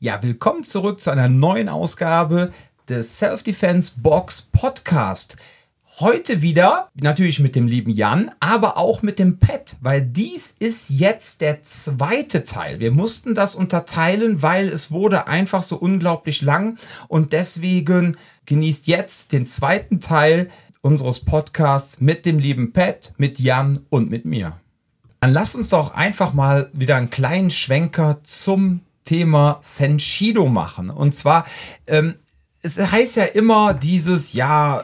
Ja, willkommen zurück zu einer neuen Ausgabe des Self-Defense Box Podcast. Heute wieder natürlich mit dem lieben Jan, aber auch mit dem Pet, weil dies ist jetzt der zweite Teil. Wir mussten das unterteilen, weil es wurde einfach so unglaublich lang und deswegen genießt jetzt den zweiten Teil unseres Podcasts mit dem lieben Pet, mit Jan und mit mir. Dann lass uns doch einfach mal wieder einen kleinen Schwenker zum Thema Senshido machen. Und zwar, ähm, es heißt ja immer dieses, ja,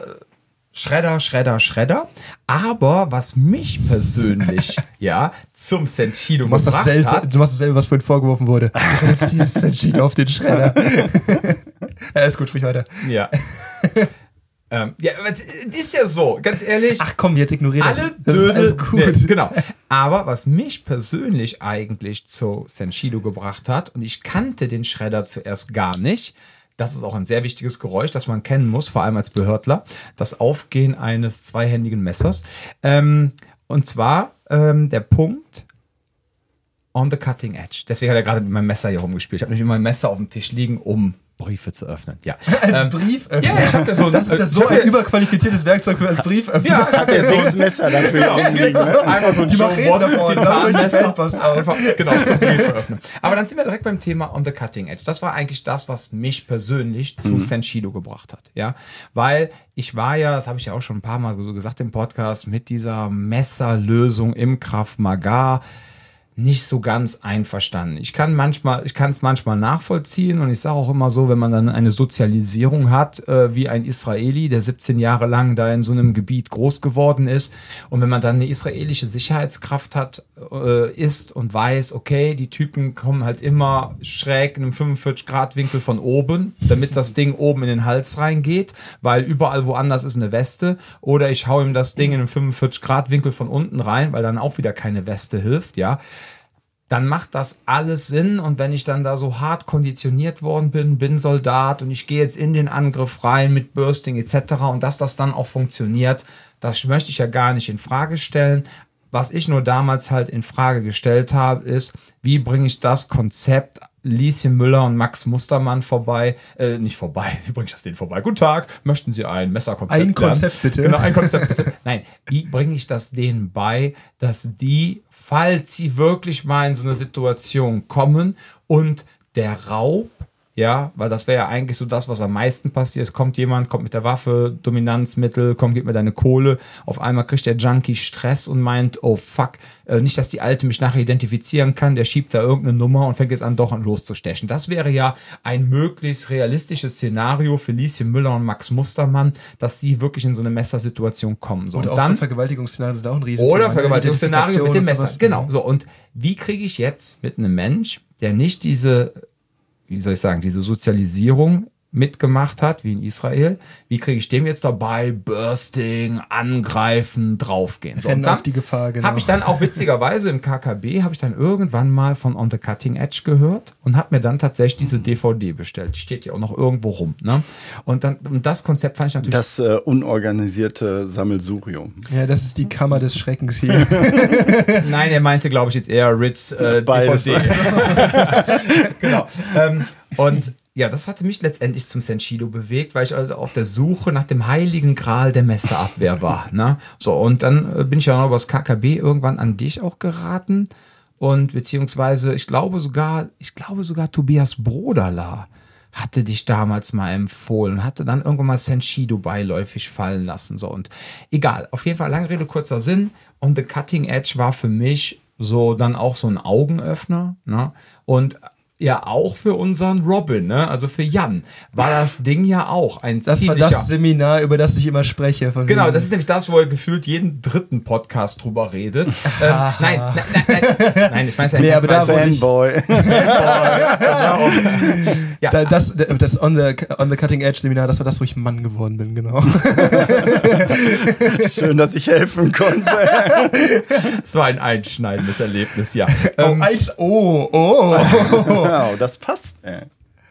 Schredder, Schredder, Schredder. Aber was mich persönlich ja zum Senshido gebracht dasselbe, hat, Du machst dasselbe, was vorhin vorgeworfen wurde. Du Senshido auf den Schredder. ja, ist gut, sprich weiter. ja. Ähm, ja, aber es ist ja so, ganz ehrlich. Ach komm, jetzt ignoriere das. alle das ist Dödel, alles gut. Nee, genau. Aber was mich persönlich eigentlich zu Senshido gebracht hat, und ich kannte den Schredder zuerst gar nicht, das ist auch ein sehr wichtiges Geräusch, das man kennen muss, vor allem als Behördler, das Aufgehen eines zweihändigen Messers. Ähm, und zwar ähm, der Punkt on the cutting edge. Deswegen hat er gerade mit meinem Messer hier rumgespielt. Ich habe nämlich immer ein Messer auf dem Tisch liegen, um Briefe zu öffnen. Ja. Als Ähm, Brief ja, ich hab ja so Das ist ja so ein ja- überqualifiziertes Werkzeug für als Brief. ja, Hat er sechs Messer dafür Ja, genau. ne? Einfach so ein Die davor, Titanmesser. Einfach, genau, zum Brief öffnen. Aber dann sind wir direkt beim Thema on the cutting edge. Das war eigentlich das, was mich persönlich zu Senshido gebracht hat. Ja, weil ich war ja, das habe ich ja auch schon ein paar Mal so gesagt im Podcast, mit dieser Messerlösung im Kraft Maga nicht so ganz einverstanden. Ich kann manchmal, ich kann es manchmal nachvollziehen und ich sage auch immer so, wenn man dann eine Sozialisierung hat, äh, wie ein Israeli, der 17 Jahre lang da in so einem Gebiet groß geworden ist und wenn man dann eine israelische Sicherheitskraft hat, äh, ist und weiß, okay, die Typen kommen halt immer schräg in einem 45 Grad Winkel von oben, damit das Ding oben in den Hals reingeht, weil überall woanders ist eine Weste oder ich hau ihm das Ding in einem 45 Grad Winkel von unten rein, weil dann auch wieder keine Weste hilft, ja dann macht das alles Sinn. Und wenn ich dann da so hart konditioniert worden bin, bin Soldat und ich gehe jetzt in den Angriff rein mit Bursting etc. und dass das dann auch funktioniert, das möchte ich ja gar nicht in Frage stellen. Was ich nur damals halt in Frage gestellt habe, ist, wie bringe ich das Konzept Lieschen Müller und Max Mustermann vorbei, äh, nicht vorbei, wie bringe ich das denen vorbei? Guten Tag, möchten Sie ein Messerkonzept Ein lernen? Konzept bitte. Genau, ein Konzept bitte. Nein, wie bringe ich das denen bei, dass die, falls sie wirklich mal in so eine Situation kommen und der Raub, ja, weil das wäre ja eigentlich so das, was am meisten passiert. Es kommt jemand, kommt mit der Waffe, Dominanzmittel, komm, gib mir deine Kohle. Auf einmal kriegt der Junkie Stress und meint, oh fuck, äh, nicht, dass die Alte mich nachher identifizieren kann, der schiebt da irgendeine Nummer und fängt jetzt an, doch an loszustechen. Das wäre ja ein möglichst realistisches Szenario für Lieschen Müller und Max Mustermann, dass sie wirklich in so eine Messersituation kommen. So, Und auch so Vergewaltigungsszenarien sind auch ein Riesen. oder Vergewaltigungsszenario mit dem Messer. Genau. So, und wie kriege ich jetzt mit einem Mensch, der nicht diese, wie soll ich sagen, diese Sozialisierung mitgemacht hat, wie in Israel, wie kriege ich dem jetzt dabei, Bursting, angreifen, draufgehen. So, Rennen auf die Gefahr, genau. Habe ich dann auch witzigerweise im KKB, habe ich dann irgendwann mal von On the Cutting Edge gehört und habe mir dann tatsächlich diese DVD bestellt. Die steht ja auch noch irgendwo rum. Ne? Und, dann, und das Konzept fand ich natürlich Das äh, unorganisierte Sammelsurium. Ja, das ist die Kammer des Schreckens hier. Nein, er meinte, glaube ich, jetzt eher Ritz äh. DVD. genau. Ähm, und ja, das hatte mich letztendlich zum Senshido bewegt, weil ich also auf der Suche nach dem heiligen Gral der Messerabwehr war. Ne? So, und dann äh, bin ich ja noch über das KKB irgendwann an dich auch geraten. Und beziehungsweise, ich glaube sogar, ich glaube sogar Tobias Broderla hatte dich damals mal empfohlen, hatte dann irgendwann mal Senshido beiläufig fallen lassen. So und egal, auf jeden Fall lange Rede, kurzer Sinn. On the Cutting Edge war für mich so dann auch so ein Augenöffner. Ne? Und ja, auch für unseren Robin, ne? also für Jan, war das Ding ja auch ein Das war ziemlicher... das Seminar, über das ich immer spreche. Von Genau, das ist nämlich das, wo er gefühlt jeden dritten Podcast drüber redet. ähm, nein, nein, nein, nein, nein, ich meine ja Nee, wo ich- Fanboy. ja, Da, das, das on the, on the Cutting Edge Seminar, das war das, wo ich Mann geworden bin, genau. Schön, dass ich helfen konnte. es war ein einschneidendes Erlebnis, ja. Oh, Ähm, oh, oh. Wow, das passt. Ey.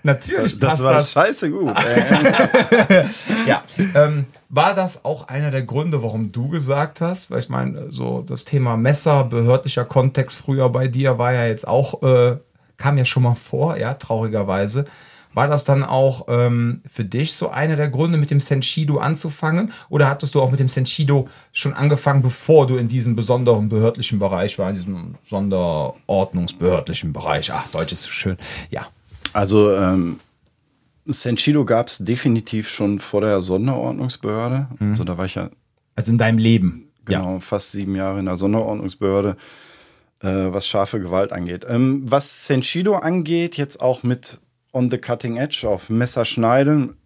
natürlich Das passt war das. scheiße gut. Ja. Ähm, war das auch einer der Gründe, warum du gesagt hast? Weil ich meine, so das Thema Messer, behördlicher Kontext früher bei dir war ja jetzt auch äh, kam ja schon mal vor, ja, traurigerweise. War das dann auch ähm, für dich so einer der Gründe, mit dem Senshido anzufangen? Oder hattest du auch mit dem Senshido schon angefangen, bevor du in diesem besonderen behördlichen Bereich war, in diesem sonderordnungsbehördlichen Bereich? Ach, Deutsch ist so schön. Ja. Also ähm, Senshido gab es definitiv schon vor der Sonderordnungsbehörde. Also da war ich ja Also in deinem Leben. genau fast sieben Jahre in der Sonderordnungsbehörde, äh, was scharfe Gewalt angeht. Ähm, was Senshido angeht, jetzt auch mit On the Cutting Edge auf Messer schneiden,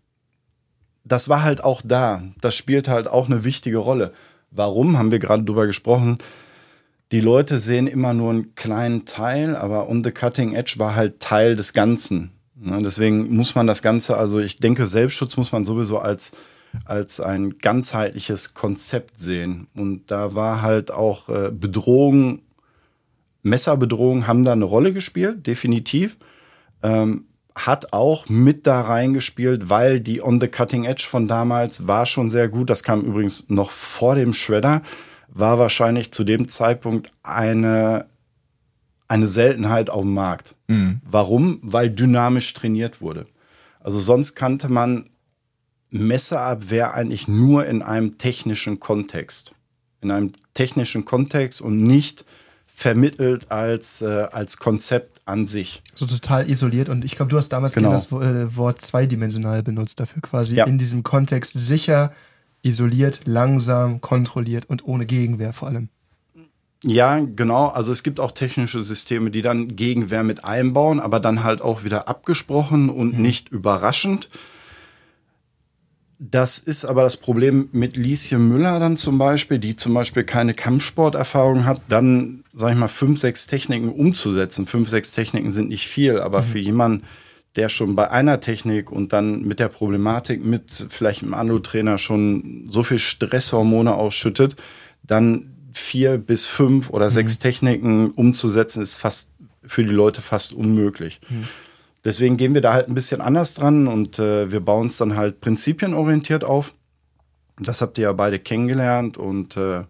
das war halt auch da. Das spielt halt auch eine wichtige Rolle. Warum, haben wir gerade drüber gesprochen. Die Leute sehen immer nur einen kleinen Teil, aber On the Cutting Edge war halt Teil des Ganzen. Ne, deswegen muss man das Ganze, also ich denke, Selbstschutz muss man sowieso als, als ein ganzheitliches Konzept sehen. Und da war halt auch äh, Bedrohung, Messerbedrohung haben da eine Rolle gespielt, definitiv. Ähm, hat auch mit da reingespielt, weil die On the Cutting Edge von damals war schon sehr gut. Das kam übrigens noch vor dem Shredder, war wahrscheinlich zu dem Zeitpunkt eine, eine Seltenheit auf dem Markt. Warum? Weil dynamisch trainiert wurde. Also sonst kannte man Messerabwehr eigentlich nur in einem technischen Kontext. In einem technischen Kontext und nicht vermittelt als, äh, als Konzept an sich. So total isoliert. Und ich glaube, du hast damals Genau. das äh, Wort zweidimensional benutzt dafür quasi. Ja. In diesem Kontext sicher, isoliert, langsam, kontrolliert und ohne Gegenwehr vor allem. Ja, genau. Also es gibt auch technische Systeme, die dann Gegenwehr mit einbauen, aber dann halt auch wieder abgesprochen und nicht überraschend. Das ist aber das Problem mit Lieschen Müller dann zum Beispiel, die zum Beispiel keine Kampfsporterfahrung hat, dann, sag ich mal, fünf, sechs Techniken umzusetzen. Fünf, sechs Techniken sind nicht viel, aber für jemanden, der schon bei einer Technik und dann mit der Problematik mit vielleicht einem Anlo-Trainer schon so viel Stresshormone ausschüttet, dann vier bis fünf oder sechs Techniken umzusetzen, ist fast für die Leute fast unmöglich. Deswegen gehen wir da halt ein bisschen anders dran und äh, wir bauen es dann halt prinzipienorientiert auf. Das habt ihr ja beide kennengelernt und äh,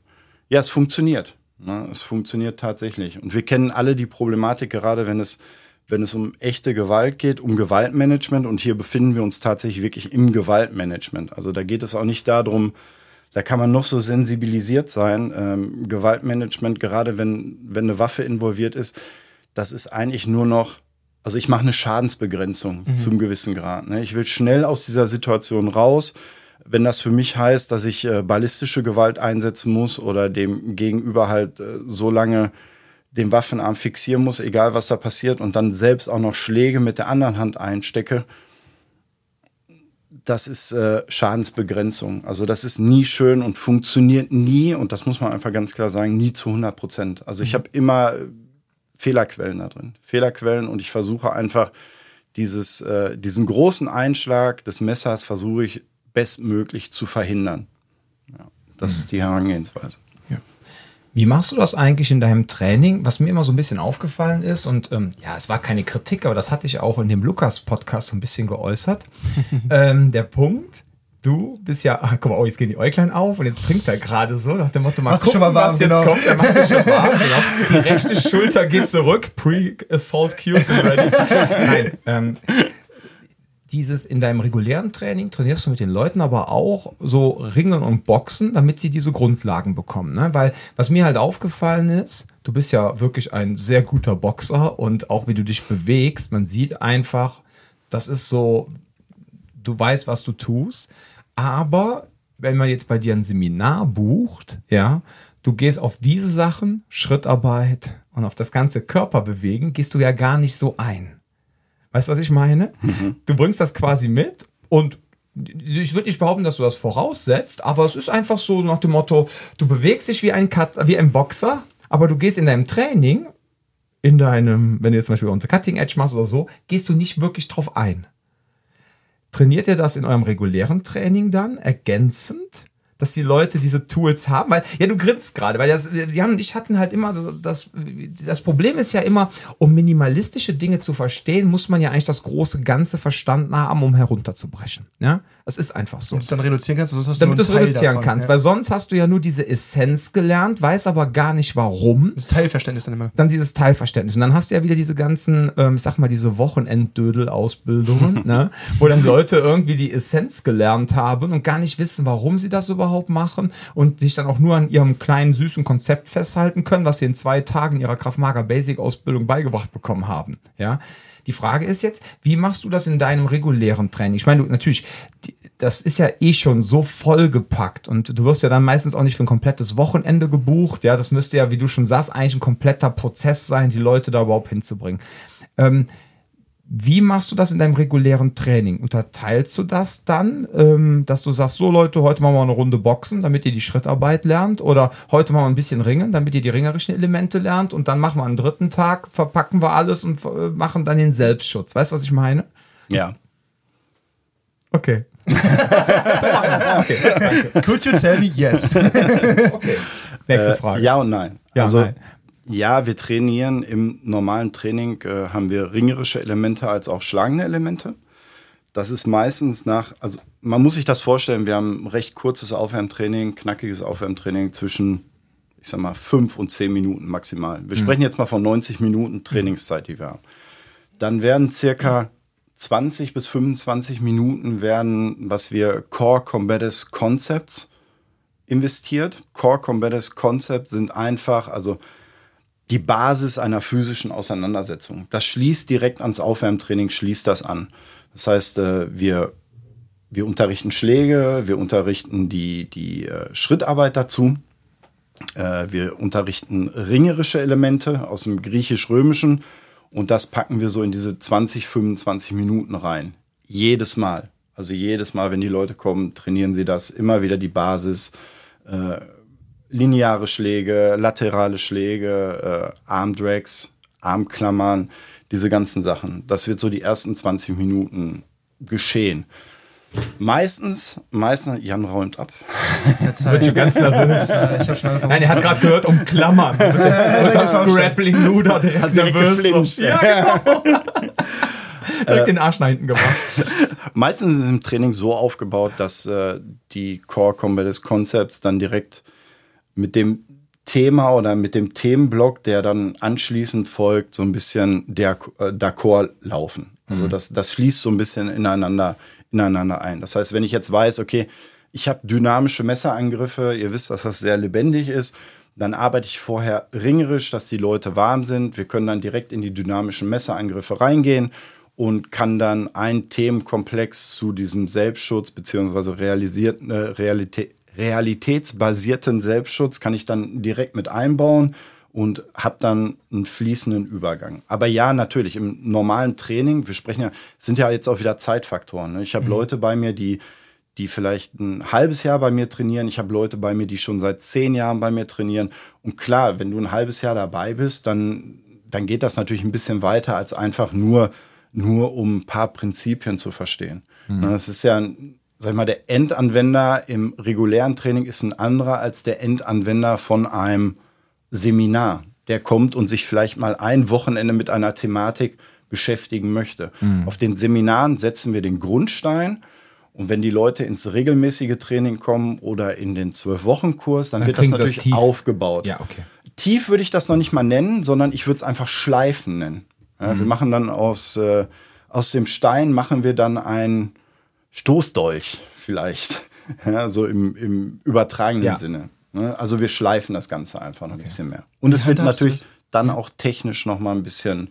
ja, es funktioniert. Ne? Es funktioniert tatsächlich. Und wir kennen alle die Problematik, gerade wenn es, wenn es um echte Gewalt geht, um Gewaltmanagement. Und hier befinden wir uns tatsächlich wirklich im Gewaltmanagement. Also da geht es auch nicht darum, da kann man noch so sensibilisiert sein. Ähm, Gewaltmanagement, gerade wenn, wenn eine Waffe involviert ist, das ist eigentlich nur noch, also ich mache eine Schadensbegrenzung zum gewissen Grad. Ne? Ich will schnell aus dieser Situation raus. Wenn das für mich heißt, dass ich äh, ballistische Gewalt einsetzen muss oder dem Gegenüber halt äh, so lange den Waffenarm fixieren muss, egal was da passiert, und dann selbst auch noch Schläge mit der anderen Hand einstecke, das ist äh, Schadensbegrenzung. Also das ist nie schön und funktioniert nie, und das muss man einfach ganz klar sagen, nie zu 100 Prozent. Also ich habe immer Fehlerquellen da drin. Fehlerquellen und ich versuche einfach dieses, äh, diesen großen Einschlag des Messers versuche ich bestmöglich zu verhindern. Ja, das ist die Herangehensweise. Wie machst du das eigentlich in deinem Training? Was mir immer so ein bisschen aufgefallen ist, und ähm, ja, es war keine Kritik, aber das hatte ich auch in dem Lukas-Podcast so ein bisschen geäußert. ähm, der Punkt, du bist ja, ah, guck mal, oh, jetzt gehen die Äuglein auf und jetzt trinkt er gerade so, nach dem Motto, mal gucken, schon mal warm, was jetzt genau. kommt. Er macht sich schon warm, genau. Die rechte Schulter geht zurück, pre-assault cues sind ready. Nein, ähm, dieses in deinem regulären Training trainierst du mit den Leuten aber auch so Ringen und Boxen, damit sie diese Grundlagen bekommen. Ne? Weil was mir halt aufgefallen ist, du bist ja wirklich ein sehr guter Boxer und auch wie du dich bewegst, man sieht einfach, das ist so, du weißt, was du tust. Aber wenn man jetzt bei dir ein Seminar bucht, ja, du gehst auf diese Sachen, Schrittarbeit und auf das ganze Körperbewegen, gehst du ja gar nicht so ein. Weißt du, was ich meine? Du bringst das quasi mit und ich würde nicht behaupten, dass du das voraussetzt, aber es ist einfach so nach dem Motto, du bewegst dich wie ein, Cut, wie ein Boxer, aber du gehst in deinem Training, in deinem, wenn du jetzt zum Beispiel unter Cutting Edge machst oder so, gehst du nicht wirklich drauf ein. Trainiert ihr das in eurem regulären Training dann ergänzend, dass die Leute diese Tools haben? Weil, ja, du grinst gerade, weil das, Jan und ich hatten halt immer das, das Problem ist ja immer, um minimalistische Dinge zu verstehen, muss man ja eigentlich das große Ganze verstanden haben, um herunterzubrechen. Ja, das ist einfach so. Damit du es dann reduzieren kannst, sonst hast Damit du es reduzieren davon, kannst, ja. weil sonst hast du ja nur diese Essenz gelernt, weißt aber gar nicht warum Das Teilverständnis dann immer. dann dieses Teilverständnis. Und dann hast du ja wieder diese ganzen, ähm, ich sag mal, diese Wochenenddödel-Ausbildungen, ne? wo dann Leute irgendwie die Essenz gelernt haben und gar nicht wissen, warum sie das überhaupt machen und sich dann auch nur an ihrem kleinen, süßen Konzept festhalten können, was sie in zwei Tagen ihrer Kraftmager Basic-Ausbildung beigebracht bekommen haben. Ja. Die Frage ist jetzt, wie machst du das in deinem regulären Training? Ich meine, du, natürlich, das ist ja eh schon so vollgepackt und du wirst ja dann meistens auch nicht für ein komplettes Wochenende gebucht. Ja, das müsste ja, wie du schon sagst, eigentlich ein kompletter Prozess sein, die Leute da überhaupt hinzubringen. Ähm, wie machst du das in deinem regulären Training? Unterteilst du das dann, ähm, dass du sagst, so Leute, heute machen wir eine Runde Boxen, damit ihr die Schrittarbeit lernt? Oder heute machen wir ein bisschen Ringen, damit ihr die ringerischen Elemente lernt? Und dann machen wir einen dritten Tag, verpacken wir alles und äh, machen dann den Selbstschutz. Weißt du, was ich meine? Ja. Okay. okay, danke. Could you tell me yes? Nächste Äh, Frage. ja und nein. Ja, also, nein. Ja, wir trainieren im normalen Training, äh, haben wir ringerische Elemente als auch schlagende Elemente. Das ist meistens nach, also man muss sich das vorstellen, wir haben recht kurzes Aufwärmtraining, knackiges Aufwärmtraining zwischen, ich sag mal, fünf und zehn Minuten maximal. Wir sprechen jetzt mal von 90 Minuten Trainingszeit, die wir haben. Dann werden circa 20 bis 25 Minuten werden, was wir Core Combatives Concepts investiert. Core Combatives Concepts sind einfach, also die Basis einer physischen Auseinandersetzung. Das schließt direkt ans Aufwärmtraining, schließt das an. Das heißt, äh, wir, wir unterrichten Schläge, wir unterrichten die, die äh, Schrittarbeit dazu. Äh, wir unterrichten ringerische Elemente aus dem griechisch-römischen und das packen wir so in diese 20, 25 Minuten rein. Jedes Mal. Also jedes Mal, wenn die Leute kommen, trainieren sie das. Immer wieder die Basis. Lineare Schläge, laterale Schläge, äh, Armdrags, Armklammern, diese ganzen Sachen. Das wird so die ersten 20 Minuten geschehen. Meistens, meistens, Jan räumt ab. Wird schon ganz nervös. Nein, er hat gerade gehört um Klammern. Und das Grappling Luder direkt direkt nervös. geflincht. Ja, genau. direkt den Arsch nach hinten gemacht. Meistens ist es im Training so aufgebaut, dass äh, die Core Combatives Concepts dann direkt mit dem Thema oder mit dem Themenblock, der dann anschließend folgt, so ein bisschen der äh, d'accord laufen. Also das, das fließt so ein bisschen ineinander, ineinander ein. Das heißt, wenn ich jetzt weiß, okay, ich habe dynamische Messerangriffe, ihr wisst, dass das sehr lebendig ist, dann arbeite ich vorher ringerisch, dass die Leute warm sind. Wir können dann direkt in die dynamischen Messerangriffe reingehen und kann dann einen Themenkomplex zu diesem Selbstschutz beziehungsweise realisierten, äh, Realität, realitätsbasierten Selbstschutz kann ich dann direkt mit einbauen und habe dann einen fließenden Übergang. Aber ja, natürlich, im normalen Training, wir sprechen ja, sind ja jetzt auch wieder Zeitfaktoren. Ne? Ich habe Leute bei mir, die, die vielleicht ein halbes Jahr bei mir trainieren. Ich habe Leute bei mir, die schon seit zehn Jahren bei mir trainieren. Und klar, wenn du ein halbes Jahr dabei bist, dann, dann geht das natürlich ein bisschen weiter als einfach nur, nur um ein paar Prinzipien zu verstehen. Ne, Das ist ja, ein- sag ich mal, der Endanwender im regulären Training ist ein anderer als der Endanwender von einem Seminar. Der kommt und sich vielleicht mal ein Wochenende mit einer Thematik beschäftigen möchte. Auf den Seminaren setzen wir den Grundstein. Und wenn die Leute ins regelmäßige Training kommen oder in den Zwölf-Wochen-Kurs, dann, Dann wird das das natürlich tief. aufgebaut. Ja, okay. Tief würde ich das noch nicht mal nennen, sondern ich würde es einfach Schleifen nennen. Ja, Mhm. Wir machen dann aus, äh, aus dem Stein machen wir dann ein Stoßdolch vielleicht. Ja, so im, im übertragenen Ja. Sinne. Ne? Also wir schleifen das Ganze einfach noch ein bisschen mehr. Und es wird natürlich dann auch technisch noch mal ein bisschen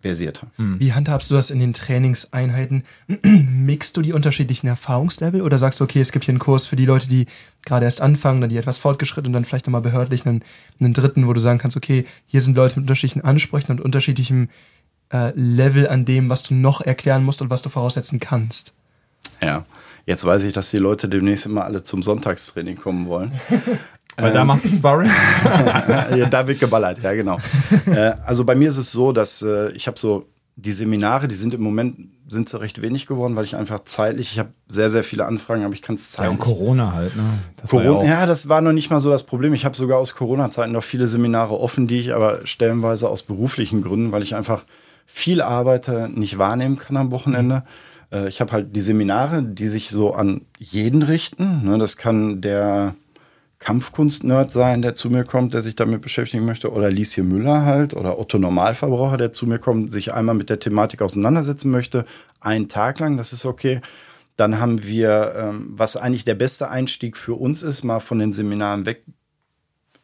versierter. Wie handhabst du das in den Trainingseinheiten? Mixst du die unterschiedlichen Erfahrungslevel oder sagst du, okay, es gibt hier einen Kurs für die Leute, die gerade erst anfangen, dann die etwas fortgeschritten und dann vielleicht nochmal behördlich einen, einen dritten, wo du sagen kannst, okay, hier sind Leute mit unterschiedlichen Ansprüchen und unterschiedlichem äh, Level an dem, was du noch erklären musst und was du voraussetzen kannst. Ja. Jetzt weiß ich, dass die Leute demnächst immer alle zum Sonntagstraining kommen wollen. Weil da machst du Sparring. ja, da wird geballert, ja genau. äh, also bei mir ist es so, dass äh, ich habe so die Seminare, die sind im Moment sind sie recht wenig geworden, weil ich einfach zeitlich, ich habe sehr, sehr viele Anfragen, aber ich kann es Ja, zeitlich. und Corona halt, ne? Das Corona, ja ja, das war noch nicht mal so das Problem. Ich habe sogar aus Corona-Zeiten noch viele Seminare offen, die ich aber stellenweise aus beruflichen Gründen, weil ich einfach viel arbeite, nicht wahrnehmen kann am Wochenende. Äh, Ich habe halt die Seminare, die sich so an jeden richten. Ne, Das kann der Kampfkunst-Nerd sein, der zu mir kommt, der sich damit beschäftigen möchte, oder Liesje Müller halt, oder Otto Normalverbraucher, der zu mir kommt, sich einmal mit der Thematik auseinandersetzen möchte, einen Tag lang, das ist okay. Dann haben wir, ähm, was eigentlich der beste Einstieg für uns ist, mal von den Seminaren weg,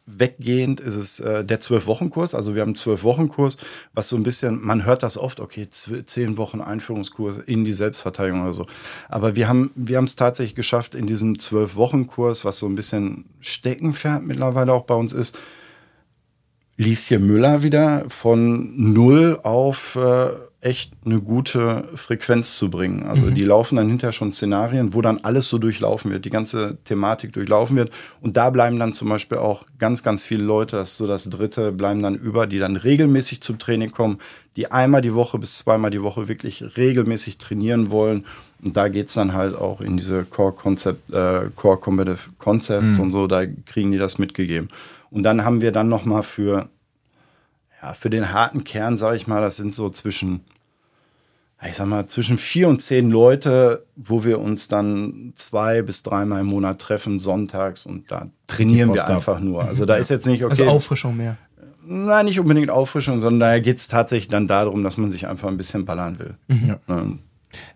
weggehend, ist es äh, der Zwölf-Wochen-Kurs. Also wir haben einen Zwölf-Wochen-Kurs, was so ein bisschen, man hört das oft, okay, zehn Wochen Einführungskurs in die Selbstverteidigung oder so. Aber wir haben wir haben es tatsächlich geschafft, in diesem Zwölf-Wochen-Kurs, was so ein bisschen Steckenpferd mittlerweile auch bei uns ist, Lieschen Müller wieder von null auf äh, echt eine gute Frequenz zu bringen. Also die laufen dann hinterher schon Szenarien, wo dann alles so durchlaufen wird, die ganze Thematik durchlaufen wird. Und da bleiben dann zum Beispiel auch ganz, ganz viele Leute, das ist so das dritte, bleiben dann über, die dann regelmäßig zum Training kommen, die einmal die Woche bis zweimal die Woche wirklich regelmäßig trainieren wollen. Und da geht's dann halt auch in diese Core Concept, äh, Core Competitive Concepts und so, da kriegen die das mitgegeben. Und dann haben wir dann noch mal für ja, für den harten Kern, sage ich mal, das sind so zwischen, ich sag mal, zwischen vier und zehn Leute, wo wir uns dann zwei bis dreimal im Monat treffen, sonntags und da trainieren wir ab. einfach nur. Also da ist jetzt nicht, okay, Also Auffrischung mehr. nein, nicht unbedingt Auffrischung, sondern da geht es tatsächlich dann darum, dass man sich einfach ein bisschen ballern will. Ja.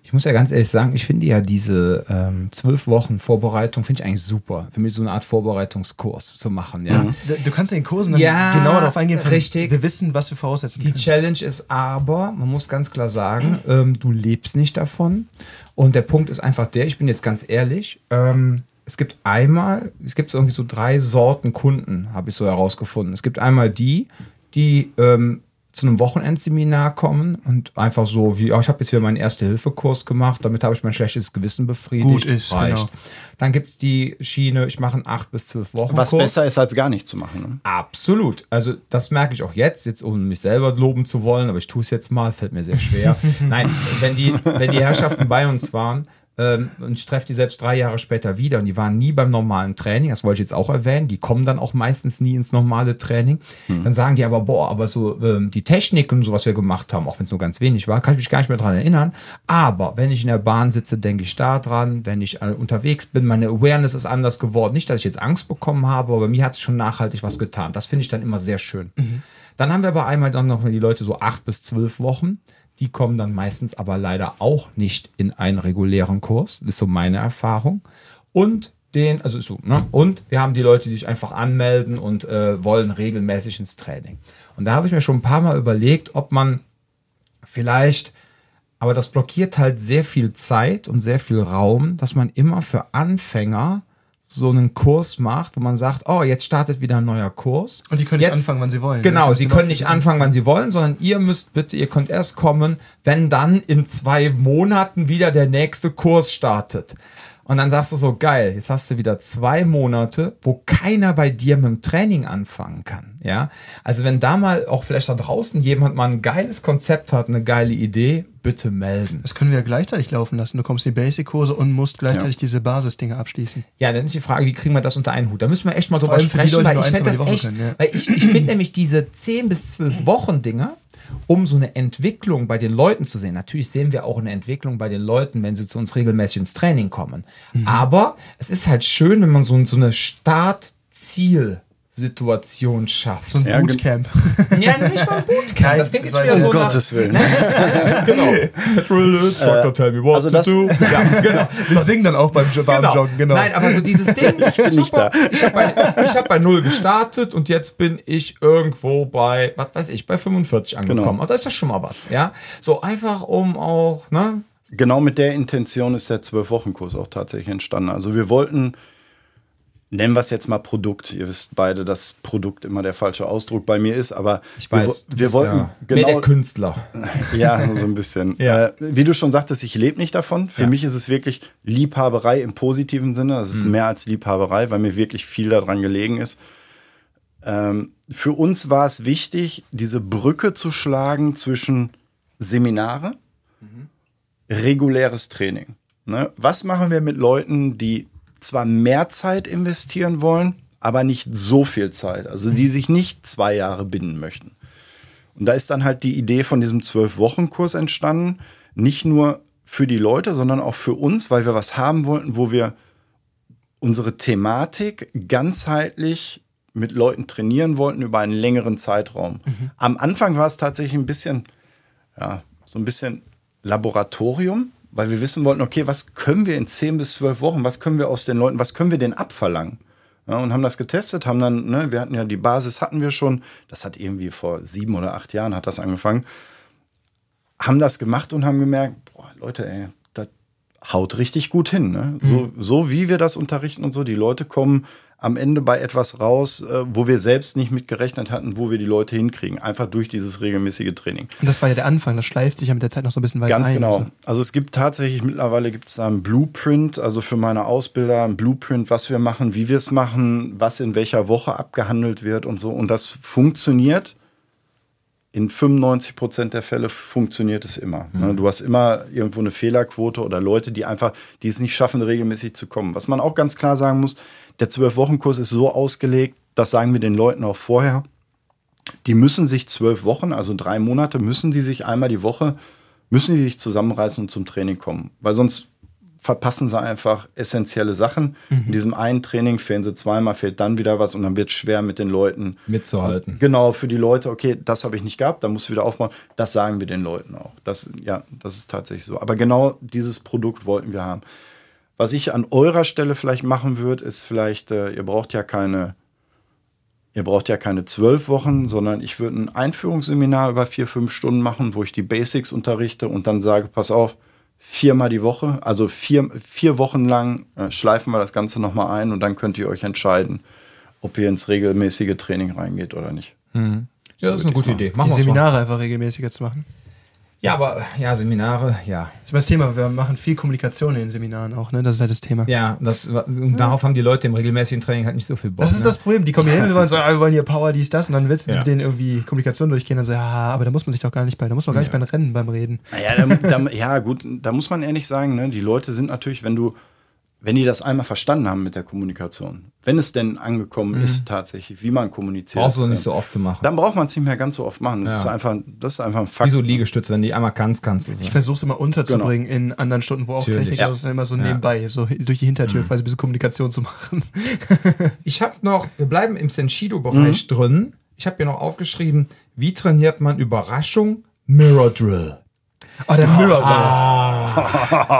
Ich muss ja ganz ehrlich sagen, ich finde ja diese ähm, zwölf Wochen Vorbereitung, finde ich eigentlich super. Für mich so eine Art Vorbereitungskurs zu machen, ja. Du- Du kannst in den Kursen dann Ja, genauer darauf eingehen. richtig. Wir wissen, was wir voraussetzen Die können. Challenge ist aber, man muss ganz klar sagen, ähm, du lebst nicht davon. Und der Punkt ist einfach der, ich bin jetzt ganz ehrlich, ähm, es gibt einmal, es gibt irgendwie so drei Sorten Kunden, habe ich so herausgefunden. Es gibt einmal die, die ähm, zu einem Wochenendseminar kommen und einfach so wie, oh, ich habe jetzt wieder meinen Erste-Hilfe-Kurs gemacht, damit habe ich mein schlechtes Gewissen befriedigt. Gut ist, reicht. genau. Dann gibt es die Schiene, ich mache einen 8 bis 12 Wochen was Kurs. besser ist, als gar nicht zu machen. Ne? Absolut. Also das merke ich auch jetzt, jetzt ohne mich selber loben zu wollen, aber ich tue es jetzt mal, fällt mir sehr schwer. Nein, wenn die, wenn die Herrschaften bei uns waren ähm, und ich treffe die selbst drei Jahre später wieder und die waren nie beim normalen Training, das wollte ich jetzt auch erwähnen, die kommen dann auch meistens nie ins normale Training, dann sagen die aber, boah, aber so ähm, die Technik und so, was wir gemacht haben, auch wenn es nur ganz wenig war, kann ich mich gar nicht mehr dran erinnern, aber wenn ich in der Bahn sitze, denke ich da dran, wenn ich äh, unterwegs bin, meine Awareness ist anders geworden, nicht, dass ich jetzt Angst bekommen habe, aber mir hat es schon nachhaltig was getan, das finde ich dann immer sehr schön. Dann haben wir aber einmal dann noch die Leute so acht bis zwölf Wochen. Die kommen dann meistens aber leider auch nicht in einen regulären Kurs. Das ist so meine Erfahrung. Und den, also so, ne? Und wir haben die Leute, die sich einfach anmelden und äh, wollen regelmäßig ins Training. Und da habe ich mir schon ein paar Mal überlegt, ob man vielleicht, aber das blockiert halt sehr viel Zeit und sehr viel Raum, dass man immer für Anfänger so einen Kurs macht, wo man sagt, oh, jetzt startet wieder ein neuer Kurs. Und die können nicht Jetzt- anfangen, wann sie wollen. Genau, sie können nicht anfangen, wann sie wollen, sondern ihr müsst bitte, ihr könnt erst kommen, wenn dann in zwei Monaten wieder der nächste Kurs startet. Und dann sagst du so, geil, jetzt hast du wieder zwei Monate, wo keiner bei dir mit dem Training anfangen kann. Ja, also wenn da mal auch vielleicht da draußen jemand mal ein geiles Konzept hat, eine geile Idee, bitte melden. Das können wir gleichzeitig laufen lassen. Du kommst die Basic-Kurse und musst gleichzeitig diese Basisdinge abschließen. Ja, dann ist die Frage, wie kriegen wir das unter einen Hut? Da müssen wir echt mal drüber sprechen, Leute, weil ich echt, können, ja. weil ich, ich finde nämlich diese 10 bis 12 Wochen Dinger, um so eine Entwicklung bei den Leuten zu sehen. Natürlich sehen wir auch eine Entwicklung bei den Leuten, wenn sie zu uns regelmäßig ins Training kommen. Mhm. Aber es ist halt schön, wenn man so, so eine Start-Ziel Situation schafft. So ein Ja, Bootcamp. Ja, nicht mal ein Bootcamp. Das klingt jetzt wieder um so Um nach- Gottes Willen. Genau. Instructor, tell me what also to das- do. Ja, genau. Wir singen dann auch beim, beim Genau. Joggen, genau. Nein, aber so dieses Ding, ich bin nicht da. Ich habe bei, ich hab bei null gestartet und jetzt bin ich irgendwo bei, was weiß ich, bei 45 angekommen. Genau. Und da ist das schon mal was, ja. So einfach um auch, ne? Genau mit der Intention ist der Zwölf-Wochen-Kurs auch tatsächlich entstanden. Also wir wollten, nennen wir es jetzt mal Produkt. Ihr wisst beide, dass Produkt immer der falsche Ausdruck bei mir ist, aber Ich wir, weiß, wir bist wollten ja mehr der Künstler. ja, so ein bisschen. Ja. Äh, wie du schon sagtest, ich lebe nicht davon. Für Ja. mich ist es wirklich Liebhaberei im positiven Sinne. Das ist mehr als Liebhaberei, weil mir wirklich viel daran gelegen ist. Ähm, für uns war es wichtig, diese Brücke zu schlagen zwischen Seminare, reguläres Training. Ne? Was machen wir mit Leuten, die zwar mehr Zeit investieren wollen, aber nicht so viel Zeit, also die sich nicht zwei Jahre binden möchten. Und da ist dann halt die Idee von diesem Zwölf-Wochen-Kurs entstanden, nicht nur für die Leute, sondern auch für uns, weil wir was haben wollten, wo wir unsere Thematik ganzheitlich mit Leuten trainieren wollten über einen längeren Zeitraum. Am Anfang war es tatsächlich ein bisschen, ja, so ein bisschen Laboratorium, weil wir wissen wollten, okay, was können wir in zehn bis zwölf Wochen, was können wir aus den Leuten, was können wir denn abverlangen? Ja, und haben das getestet, haben dann, ne, wir hatten ja die Basis, hatten wir schon, das hat irgendwie vor sieben oder acht Jahren hat das angefangen, haben das gemacht und haben gemerkt, boah, Leute, ey, das haut richtig gut hin. Ne? So, so wie wir das unterrichten und so, die Leute kommen am Ende bei etwas raus, äh, wo wir selbst nicht mit gerechnet hatten, wo wir die Leute hinkriegen. Einfach durch dieses regelmäßige Training. Und das war ja der Anfang, das schleift sich ja mit der Zeit noch so ein bisschen weiter Ganz ein. genau. Also, Also es gibt tatsächlich mittlerweile gibt es da einen Blueprint, also für meine Ausbilder ein Blueprint, was wir machen, wie wir es machen, was in welcher Woche abgehandelt wird und so. Und das funktioniert. In 95 Prozent der Fälle funktioniert es immer. Ne? Du hast immer irgendwo eine Fehlerquote oder Leute, die einfach, die es nicht schaffen, regelmäßig zu kommen. Was man auch ganz klar sagen muss, der Zwölf-Wochen-Kurs ist so ausgelegt, das sagen wir den Leuten auch vorher, die müssen sich zwölf Wochen, also drei Monate, müssen die sich einmal die Woche, müssen die sich zusammenreißen und zum Training kommen. Weil sonst verpassen sie einfach essentielle Sachen. In diesem einen Training fehlen sie zweimal, fehlt dann wieder was und dann wird es schwer mit den Leuten mitzuhalten. Genau, für die Leute, okay, das habe ich nicht gehabt, da musst du wieder aufbauen. Das sagen wir den Leuten auch. Das, ja, das ist tatsächlich so. Aber genau dieses Produkt wollten wir haben. Was ich an eurer Stelle vielleicht machen würde, ist vielleicht, äh, ihr braucht ja keine, ihr braucht ja keine zwölf Wochen, sondern ich würde ein Einführungsseminar über vier, fünf Stunden machen, wo ich die Basics unterrichte und dann sage, pass auf, viermal die Woche, also vier, vier Wochen lang äh, schleifen wir das Ganze nochmal ein und dann könnt ihr euch entscheiden, ob ihr ins regelmäßige Training reingeht oder nicht. Ja, das ist eine gute Idee. die Machen wir Seminare einfach regelmäßiger zu machen. Ja, aber ja, Seminare, ja. Das ist mal das Thema, wir machen viel Kommunikation in den Seminaren auch, ne? Das ist halt das Thema. Ja, das, und darauf haben die Leute im regelmäßigen Training halt nicht so viel Bock. Das ist ne? das Problem. Die kommen hier hin und wollen so, ah, wir wollen hier Power, dies, das. Und dann willst du Ja. mit denen irgendwie Kommunikation durchgehen. Dann so, ja, aber da muss man sich doch gar nicht bei, da muss man gar nicht beim Rennen beim Reden. Naja, da, da, ja, gut, da muss man ehrlich sagen, ne, die Leute sind natürlich, wenn du, wenn die das einmal verstanden haben mit der Kommunikation, wenn es denn angekommen ist tatsächlich, wie man kommuniziert, Brauchst du nicht äh, so oft zu machen. dann braucht man es nicht mehr ganz so oft machen. Das Ja. ist einfach, das ist einfach ein Wie Fakt. so Liegestütze, wenn die einmal kannst, kannst du sie. Ich versuche es immer unterzubringen in anderen Stunden, wo auch Natürlich. Technik Ja. ist, immer so nebenbei, so durch die Hintertür quasi ein bisschen Kommunikation zu machen. Ich habe noch, wir bleiben im Senshido-Bereich drin. Ich habe hier noch aufgeschrieben, wie trainiert man Überraschung? Mirror Drill. Oh, der Mirror.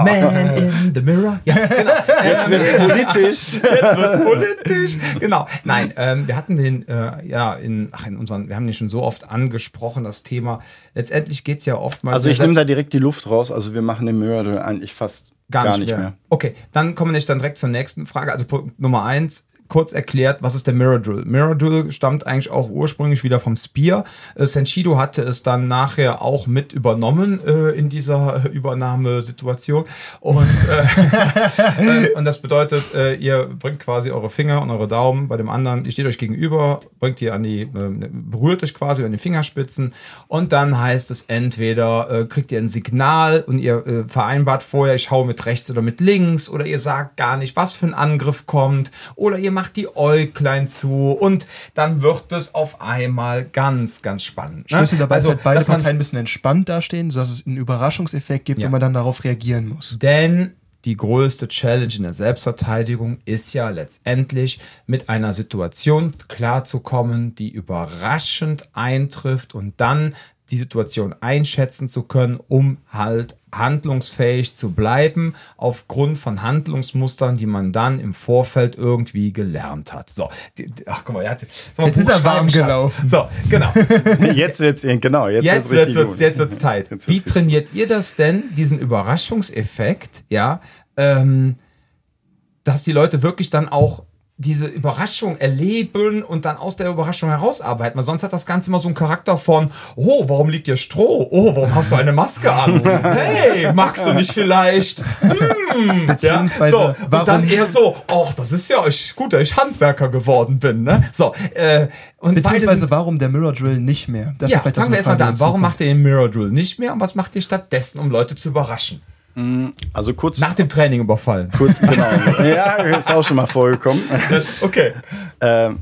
Man in the Mirror. Ja, genau. Jetzt wird's politisch. Jetzt wird's politisch. Genau. Nein, ähm, wir hatten den, äh, ja, in, ach, in unseren, wir haben den schon so oft angesprochen, das Thema. Letztendlich geht's ja oftmals. Also ich nehme da direkt die Luft raus. Also wir machen den Mirror eigentlich fast gar, nicht, mehr. Okay, dann kommen wir nicht dann direkt zur nächsten Frage. Also Punkt Nummer eins, kurz erklärt, was ist der Mirror Drill? Mirror Drill stammt eigentlich auch ursprünglich wieder vom Spear. Äh, Senshido hatte es dann nachher auch mit übernommen äh, in dieser Übernahmesituation. Und, äh, äh, und das bedeutet, äh, ihr bringt quasi eure Finger und eure Daumen bei dem anderen, ihr steht euch gegenüber, bringt ihr an die, äh, berührt euch quasi an den Fingerspitzen und dann heißt es entweder äh, kriegt ihr ein Signal und ihr vereinbart vorher, ich hau mit rechts oder mit links oder ihr sagt gar nicht, was für ein Angriff kommt oder ihr macht die Äuglein zu und dann wird es auf einmal ganz, ganz spannend. ne? Schlüssel dabei also, ist halt beide dass Parteien ein bisschen entspannt dastehen, sodass es einen Überraschungseffekt gibt, Ja. wenn man dann darauf reagieren muss. Denn die größte Challenge in der Selbstverteidigung ist ja letztendlich mit einer Situation klarzukommen, die überraschend eintrifft und dann die Situation einschätzen zu können, um halt handlungsfähig zu bleiben, aufgrund von Handlungsmustern, die man dann im Vorfeld irgendwie gelernt hat. So, die, die, ach guck mal, er hat, so Jetzt ist er warm gelaufen. So, genau. Jetzt wird's genau, jetzt, Jetzt wird's wird's, jetzt wird's tight. Jetzt Wie wird's trainiert ihr das denn, diesen Überraschungseffekt, ja, ähm, dass die Leute wirklich dann auch diese Überraschung erleben und dann aus der Überraschung herausarbeiten. Weil sonst hat das Ganze immer so einen Charakter von, oh, warum liegt dir Stroh? Oh, warum hast du eine Maske an? Hey, magst du nicht vielleicht? Hm, Beziehungsweise, ja, so. Und warum- dann eher so, ach, das ist ja ich, gut, dass ich Handwerker geworden bin. Ne? So, äh, und Beziehungsweise warum der Mirror Drill nicht mehr? Das ja, fangen wir erstmal da an. Warum macht ihr den Mirror Drill nicht mehr und was macht ihr stattdessen, um Leute zu überraschen? Also kurz, Nach dem Training überfallen. kurz genau. ja, ist auch schon mal vorgekommen. Okay. Ähm,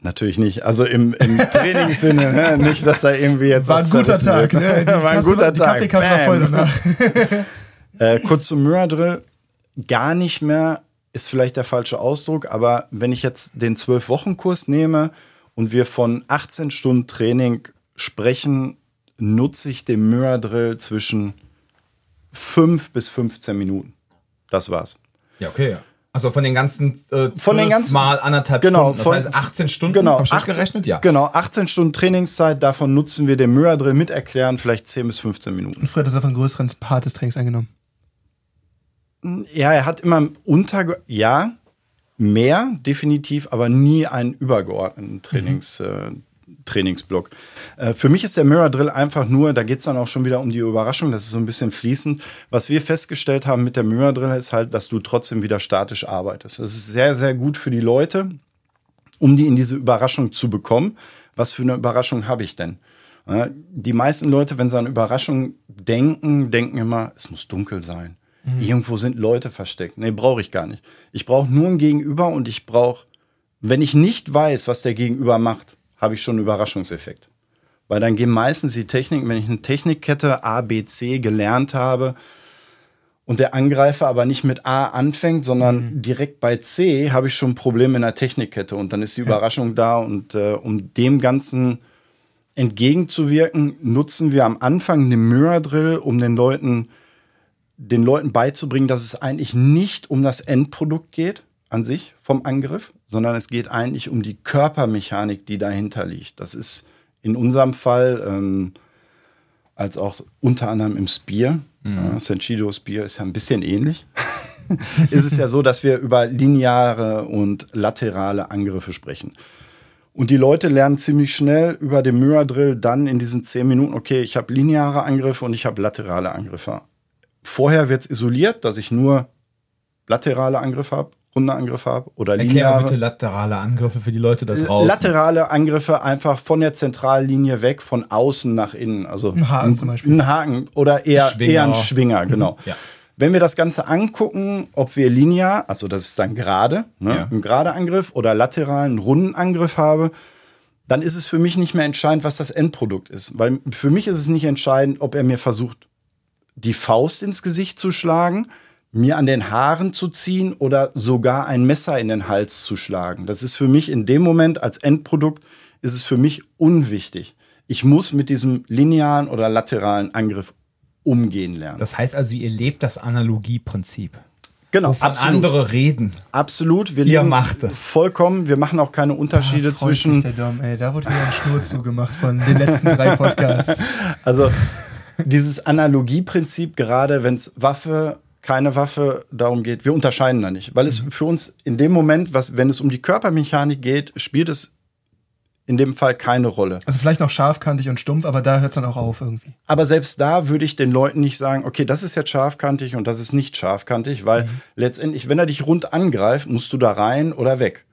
natürlich nicht. Also im, im Trainingssinne, ne? nicht, dass da irgendwie jetzt War ein guter Tag, ne? Die War ein Kasse- guter die Tag. Kaffeekasse war voll danach. Äh, kurz zum Mirror Drill. Gar nicht mehr ist vielleicht der falsche Ausdruck, aber wenn ich jetzt den 12-Wochen-Kurs nehme und wir von 18 Stunden Training sprechen, nutze ich den Mirror Drill zwischen 5 bis 15 Minuten. Das war's. Ja, okay. ja. Also von den ganzen äh, Von den 12 ganzen- mal anderthalb Genau, Stunden. Das von- heißt 18 Stunden. Genau, Hab ich 18 gerechnet? Ja. Genau, 18 Stunden Trainingszeit, davon nutzen wir den Mirror Drill mit erklären, vielleicht 10 bis 15 Minuten. Und früher hat das einfach einen größeren Part des Trainings eingenommen. Ja, er hat immer unter ja mehr definitiv, aber nie einen übergeordneten Trainings, äh, Trainingsblock. Äh, für mich ist der Mirror Drill einfach nur, da geht es dann auch schon wieder um die Überraschung, das ist so ein bisschen fließend. Was wir festgestellt haben mit der Mirror Drill ist halt, dass du trotzdem wieder statisch arbeitest. Das ist sehr, sehr gut für die Leute, um die in diese Überraschung zu bekommen. Was für eine Überraschung habe ich denn? Die meisten Leute, wenn sie an Überraschung denken, denken immer, es muss dunkel sein. Irgendwo sind Leute versteckt. Nee, brauche ich gar nicht. Ich brauche nur ein Gegenüber und ich brauche, wenn ich nicht weiß, was der Gegenüber macht, habe ich schon einen Überraschungseffekt. Weil dann gehen meistens die Techniken, wenn ich eine Technikkette A, B, C gelernt habe und der Angreifer aber nicht mit A anfängt, sondern direkt bei C, habe ich schon ein Problem in der Technikkette und dann ist die Überraschung da und äh, um dem Ganzen entgegenzuwirken, nutzen wir am Anfang den Mirror Drill, um den Leuten, den Leuten beizubringen, dass es eigentlich nicht um das Endprodukt geht an sich vom Angriff, sondern es geht eigentlich um die Körpermechanik, die dahinter liegt. Das ist in unserem Fall, ähm, als auch unter anderem im Spear, ja, Senshido Spear ist ja ein bisschen ähnlich, ist es ja so, dass wir über lineare und laterale Angriffe sprechen. Und die Leute lernen ziemlich schnell über den Mirror Drill dann in diesen zehn Minuten, okay, ich habe lineare Angriffe und ich habe laterale Angriffe. Vorher wird es isoliert, dass ich nur laterale Angriffe habe, runde Angriffe habe oder Erklär lineare. bitte laterale Angriffe für die Leute da draußen. Laterale Angriffe einfach von der Zentrallinie weg, von außen nach innen. Also Ein Haken zum Beispiel. Ein Haken oder eher, Schwinger. eher ein Schwinger, genau. Ja. Wenn wir das Ganze angucken, ob wir linear, also das ist dann gerade, ne, Ja. einen gerade Angriff oder lateralen runden Angriff habe, dann ist es für mich nicht mehr entscheidend, was das Endprodukt ist. Weil für mich ist es nicht entscheidend, ob er mir versucht, die Faust ins Gesicht zu schlagen, mir an den Haaren zu ziehen oder sogar ein Messer in den Hals zu schlagen. Das ist für mich in dem Moment als Endprodukt ist es für mich unwichtig. Ich muss mit diesem linearen oder lateralen Angriff umgehen lernen. Das heißt also, ihr lebt das Analogieprinzip. genau, Wovon andere reden. Absolut. Wir Ihr leben macht es. Vollkommen. Wir machen auch keine Unterschiede Da freut sich zwischen. Der Dom, ey, da wurde wieder ein Schnur zugemacht von den letzten drei Podcasts. Also dieses Analogieprinzip, gerade wenn es Waffe, keine Waffe darum geht, wir unterscheiden da nicht. Weil es für uns in dem Moment, was, wenn es um die Körpermechanik geht, spielt es in dem Fall keine Rolle. Also vielleicht noch scharfkantig und stumpf, aber da hört es dann auch auf irgendwie. Aber selbst da würde ich den Leuten nicht sagen, okay, das ist jetzt scharfkantig und das ist nicht scharfkantig, weil letztendlich, wenn er dich rund angreift, musst du da rein oder weg.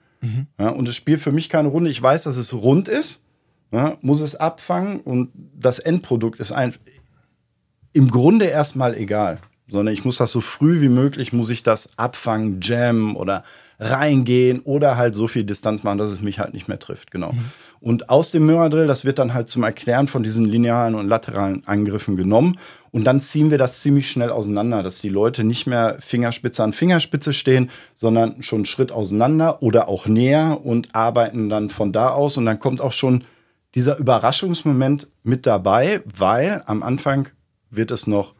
Ja, und es spielt für mich keine Runde. Ich weiß, dass es rund ist, ja, muss es abfangen und das Endprodukt ist ein, im Grunde erstmal egal, sondern ich muss das so früh wie möglich, muss ich das abfangen, jammen oder reingehen oder halt so viel Distanz machen, dass es mich halt nicht mehr trifft, genau. Und aus dem Mirror Drill, das wird dann halt zum Erklären von diesen linearen und lateralen Angriffen genommen. Und dann ziehen wir das ziemlich schnell auseinander, dass die Leute nicht mehr Fingerspitze an Fingerspitze stehen, sondern schon einen Schritt auseinander oder auch näher und arbeiten dann von da aus. Und dann kommt auch schon dieser Überraschungsmoment mit dabei, weil am Anfang wird es noch,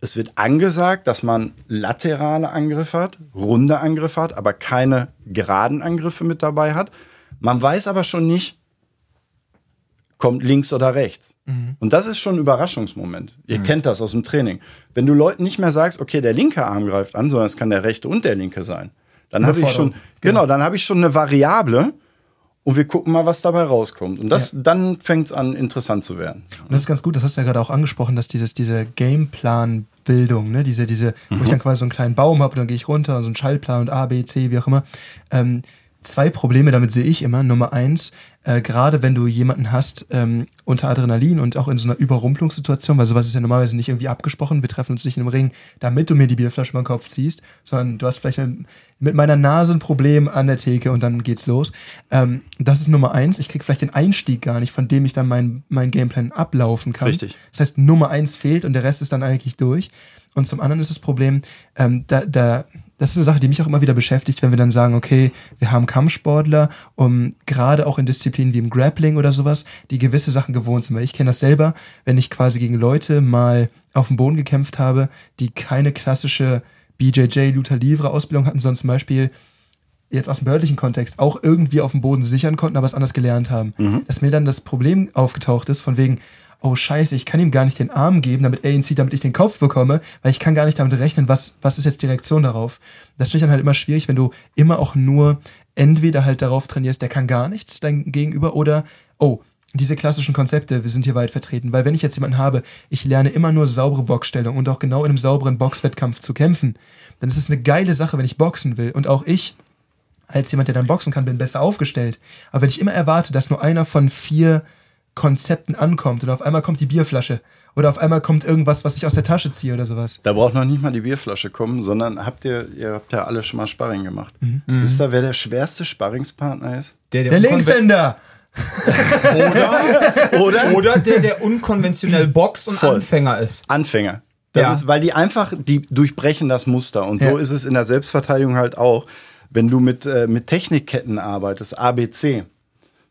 es wird angesagt, dass man laterale Angriffe hat, runde Angriffe hat, aber keine geraden Angriffe mit dabei hat. Man weiß aber schon nicht, kommt links oder rechts. Und das ist schon ein Überraschungsmoment. Ihr kennt das aus dem Training. Wenn du Leuten nicht mehr sagst, okay, der linke Arm greift an, sondern es kann der rechte und der linke sein, Dann habe ich schon, Überforderung, genau, dann habe ich schon eine Variable und wir gucken mal, was dabei rauskommt. Und das, dann fängt es an, interessant zu werden. Und das ist ganz gut, das hast du ja gerade auch angesprochen, dass dieses, diese Gameplan-Bildung, ne, diese, diese, wo ich dann quasi so einen kleinen Baum habe und dann gehe ich runter und so einen Schaltplan und A, B, C, wie auch immer. Ähm, zwei Probleme damit sehe ich immer. Nummer eins, äh, gerade wenn du jemanden hast ähm, unter Adrenalin und auch in so einer Überrumpelungssituation, weil sowas ist ja normalerweise nicht irgendwie abgesprochen, wir treffen uns nicht in einem Ring, damit du mir die Bierflasche über den Kopf ziehst, sondern du hast vielleicht mit, mit meiner Nase ein Problem an der Theke und dann geht's los. Ähm, das ist Nummer eins. Ich krieg vielleicht den Einstieg gar nicht, von dem ich dann mein, mein Gameplan ablaufen kann. Richtig. Das heißt, Nummer eins fehlt und der Rest ist dann eigentlich durch. Und zum anderen ist das Problem, ähm, da, da, das ist eine Sache, die mich auch immer wieder beschäftigt, wenn wir dann sagen, okay, wir haben Kampfsportler, um gerade auch in Disziplinen wie im Grappling oder sowas, die gewisse Sachen gewohnt sind. Weil ich kenne das selber, wenn ich quasi gegen Leute mal auf dem Boden gekämpft habe, die keine klassische BJJ Luther Livre Ausbildung hatten, sondern zum Beispiel jetzt aus dem behördlichen Kontext auch irgendwie auf dem Boden sichern konnten, aber es anders gelernt haben. Dass mir dann das Problem aufgetaucht ist, von wegen, oh scheiße, ich kann ihm gar nicht den Arm geben, damit er ihn zieht, damit ich den Kopf bekomme, weil ich kann gar nicht damit rechnen, was, was ist jetzt die Reaktion darauf. Das finde ich dann halt immer schwierig, wenn du immer auch nur entweder halt darauf trainierst, der kann gar nichts, dein Gegenüber, oder, oh, diese klassischen Konzepte, wir sind hier weit vertreten. Weil wenn ich jetzt jemanden habe, ich lerne immer nur saubere Boxstellung und auch genau in einem sauberen Boxwettkampf zu kämpfen, dann ist es eine geile Sache, wenn ich boxen will. Und auch ich, als jemand, der dann boxen kann, bin besser aufgestellt. Aber wenn ich immer erwarte, dass nur einer von vier Konzepten ankommt und auf einmal kommt die Bierflasche oder auf einmal kommt irgendwas, was ich aus der Tasche ziehe oder sowas. Da braucht noch nicht mal die Bierflasche kommen, sondern habt ihr, ihr habt ja alle schon mal Sparring gemacht. Mhm. Wisst ihr, wer der schwerste Sparringspartner ist? Der, Der unkonven- Linkshänder! Oder, Oder? oder der, der unkonventionell boxt und Voll. Anfänger ist. Anfänger. Das Ja. ist, weil die einfach, die durchbrechen das Muster. Und Ja. so ist es in der Selbstverteidigung halt auch. Wenn du mit, äh, mit Technikketten arbeitest, ABC,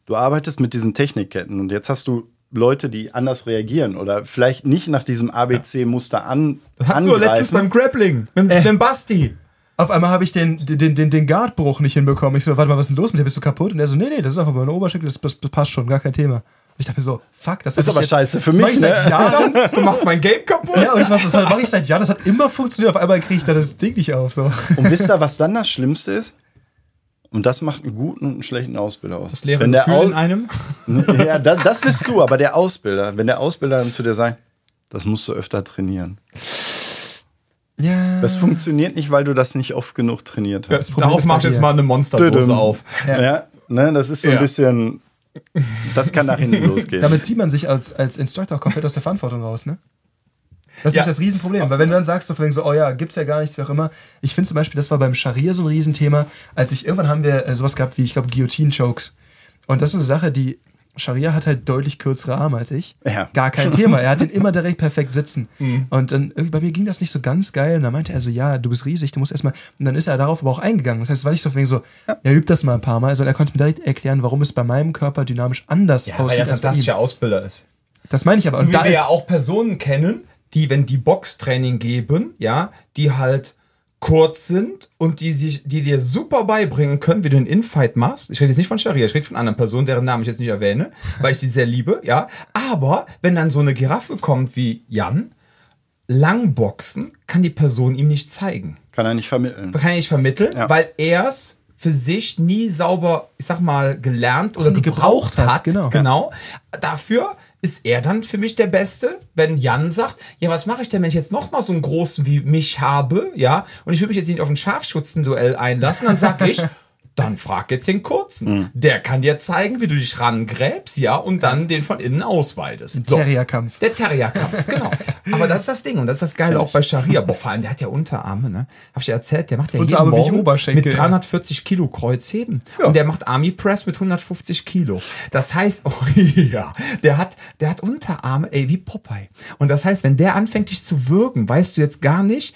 du arbeitest mit diesen Technikketten und jetzt hast du Leute, die anders reagieren oder vielleicht nicht nach diesem ABC-Muster an, Hast du letztens beim. Grappling mit, Äh. mit Basti. Auf einmal habe ich den, den, den, den Guardbruch nicht hinbekommen. Ich so, warte mal, was ist denn los mit dir? Bist du kaputt? Und er so, nee, nee, das ist einfach meine Oberschenkel, das, das, das passt schon, gar kein Thema. Ich dachte mir so, fuck, das Ist aber jetzt, scheiße für das mach mich, ich seit ne? Jahren. Du machst mein Game kaputt. Ja, und ich was, das mache ich seit Jahren, das hat immer funktioniert. Auf einmal kriege ich da das Ding nicht auf. So. Und wisst ihr, was dann das Schlimmste ist? Und das macht einen guten und einen schlechten Ausbilder aus. Das leere Wenn der Gefühl in Au- einem. Ja, das, das bist du, aber der Ausbilder, wenn der Ausbilder dann zu dir sagt, das musst du öfter trainieren. Ja. Das funktioniert nicht, weil du das nicht oft genug trainiert hast. Problem Darauf ist mach bei ich jetzt mal eine Monsterdose auf. Ja, ne, das ist so ein Ja. bisschen, das kann nach hinten losgehen. Damit zieht man sich als, als Instructor auch komplett aus der Verantwortung raus, ne? Das ist Ja. das Riesenproblem. Weil wenn du dann sagst, so, so, oh ja, gibt's ja gar nichts, wie auch immer. Ich finde zum Beispiel, das war beim Scharia so ein Riesenthema, als ich irgendwann haben wir äh, sowas gehabt wie, ich glaube, Guillotine-Chokes. Und das ist eine Sache, die Scharia hat halt deutlich kürzere Arme als ich. Ja. Gar kein Thema. Er hat den immer direkt perfekt sitzen. Und dann irgendwie bei mir ging das nicht so ganz geil. Und dann meinte er so, ja, du bist riesig, du musst erstmal. Und dann ist er darauf aber auch eingegangen. Das heißt, es war nicht so so, er übt das mal ein paar Mal, sondern er konnte mir direkt erklären, warum es bei meinem Körper dynamisch anders Ja, weil aussieht er bei ihm. fantastischer Ausbilder ist. Das meine ich aber. So Und wie da wir ja auch Personen kennen, die, wenn die Boxtraining geben, ja, die halt kurz sind und die sich, die dir super beibringen können, wie du einen Infight machst. Ich rede jetzt nicht von Sharia, ich rede von anderen Personen, deren Namen ich jetzt nicht erwähne, weil ich sie sehr liebe, ja. Aber wenn dann so eine Giraffe kommt wie Jan, Langboxen kann die Person ihm nicht zeigen Kann er nicht vermitteln. kann ich nicht vermitteln, Ja. weil er es für sich nie sauber, ich sag mal, gelernt oder gebraucht, gebraucht hat, genau. genau. Dafür ist er dann für mich der Beste, wenn Jan sagt, ja, was mache ich denn, wenn ich jetzt noch mal so einen großen wie mich habe, ja, und ich will mich jetzt nicht auf ein Scharfschützenduell einlassen, dann sag ich, dann frag jetzt den Kurzen. Der kann dir zeigen, wie du dich rangräbst, ja, und dann den von innen ausweidest. So. Terrierkampf. Der Terrierkampf, genau. Aber das ist das Ding und das ist das Geile auch bei Sharia. Boah, vor allem, der hat ja Unterarme, ne? Hab ich dir erzählt, der macht ja jeden Unterarme wie Morgen Oberschenkel, mit ja. 340 Kilo Kreuzheben. Und der macht Army Press mit 150 Kilo. Das heißt, oh ja, der hat, der hat Unterarme, ey, wie Popeye. Und das heißt, wenn der anfängt, dich zu würgen, weißt du jetzt gar nicht,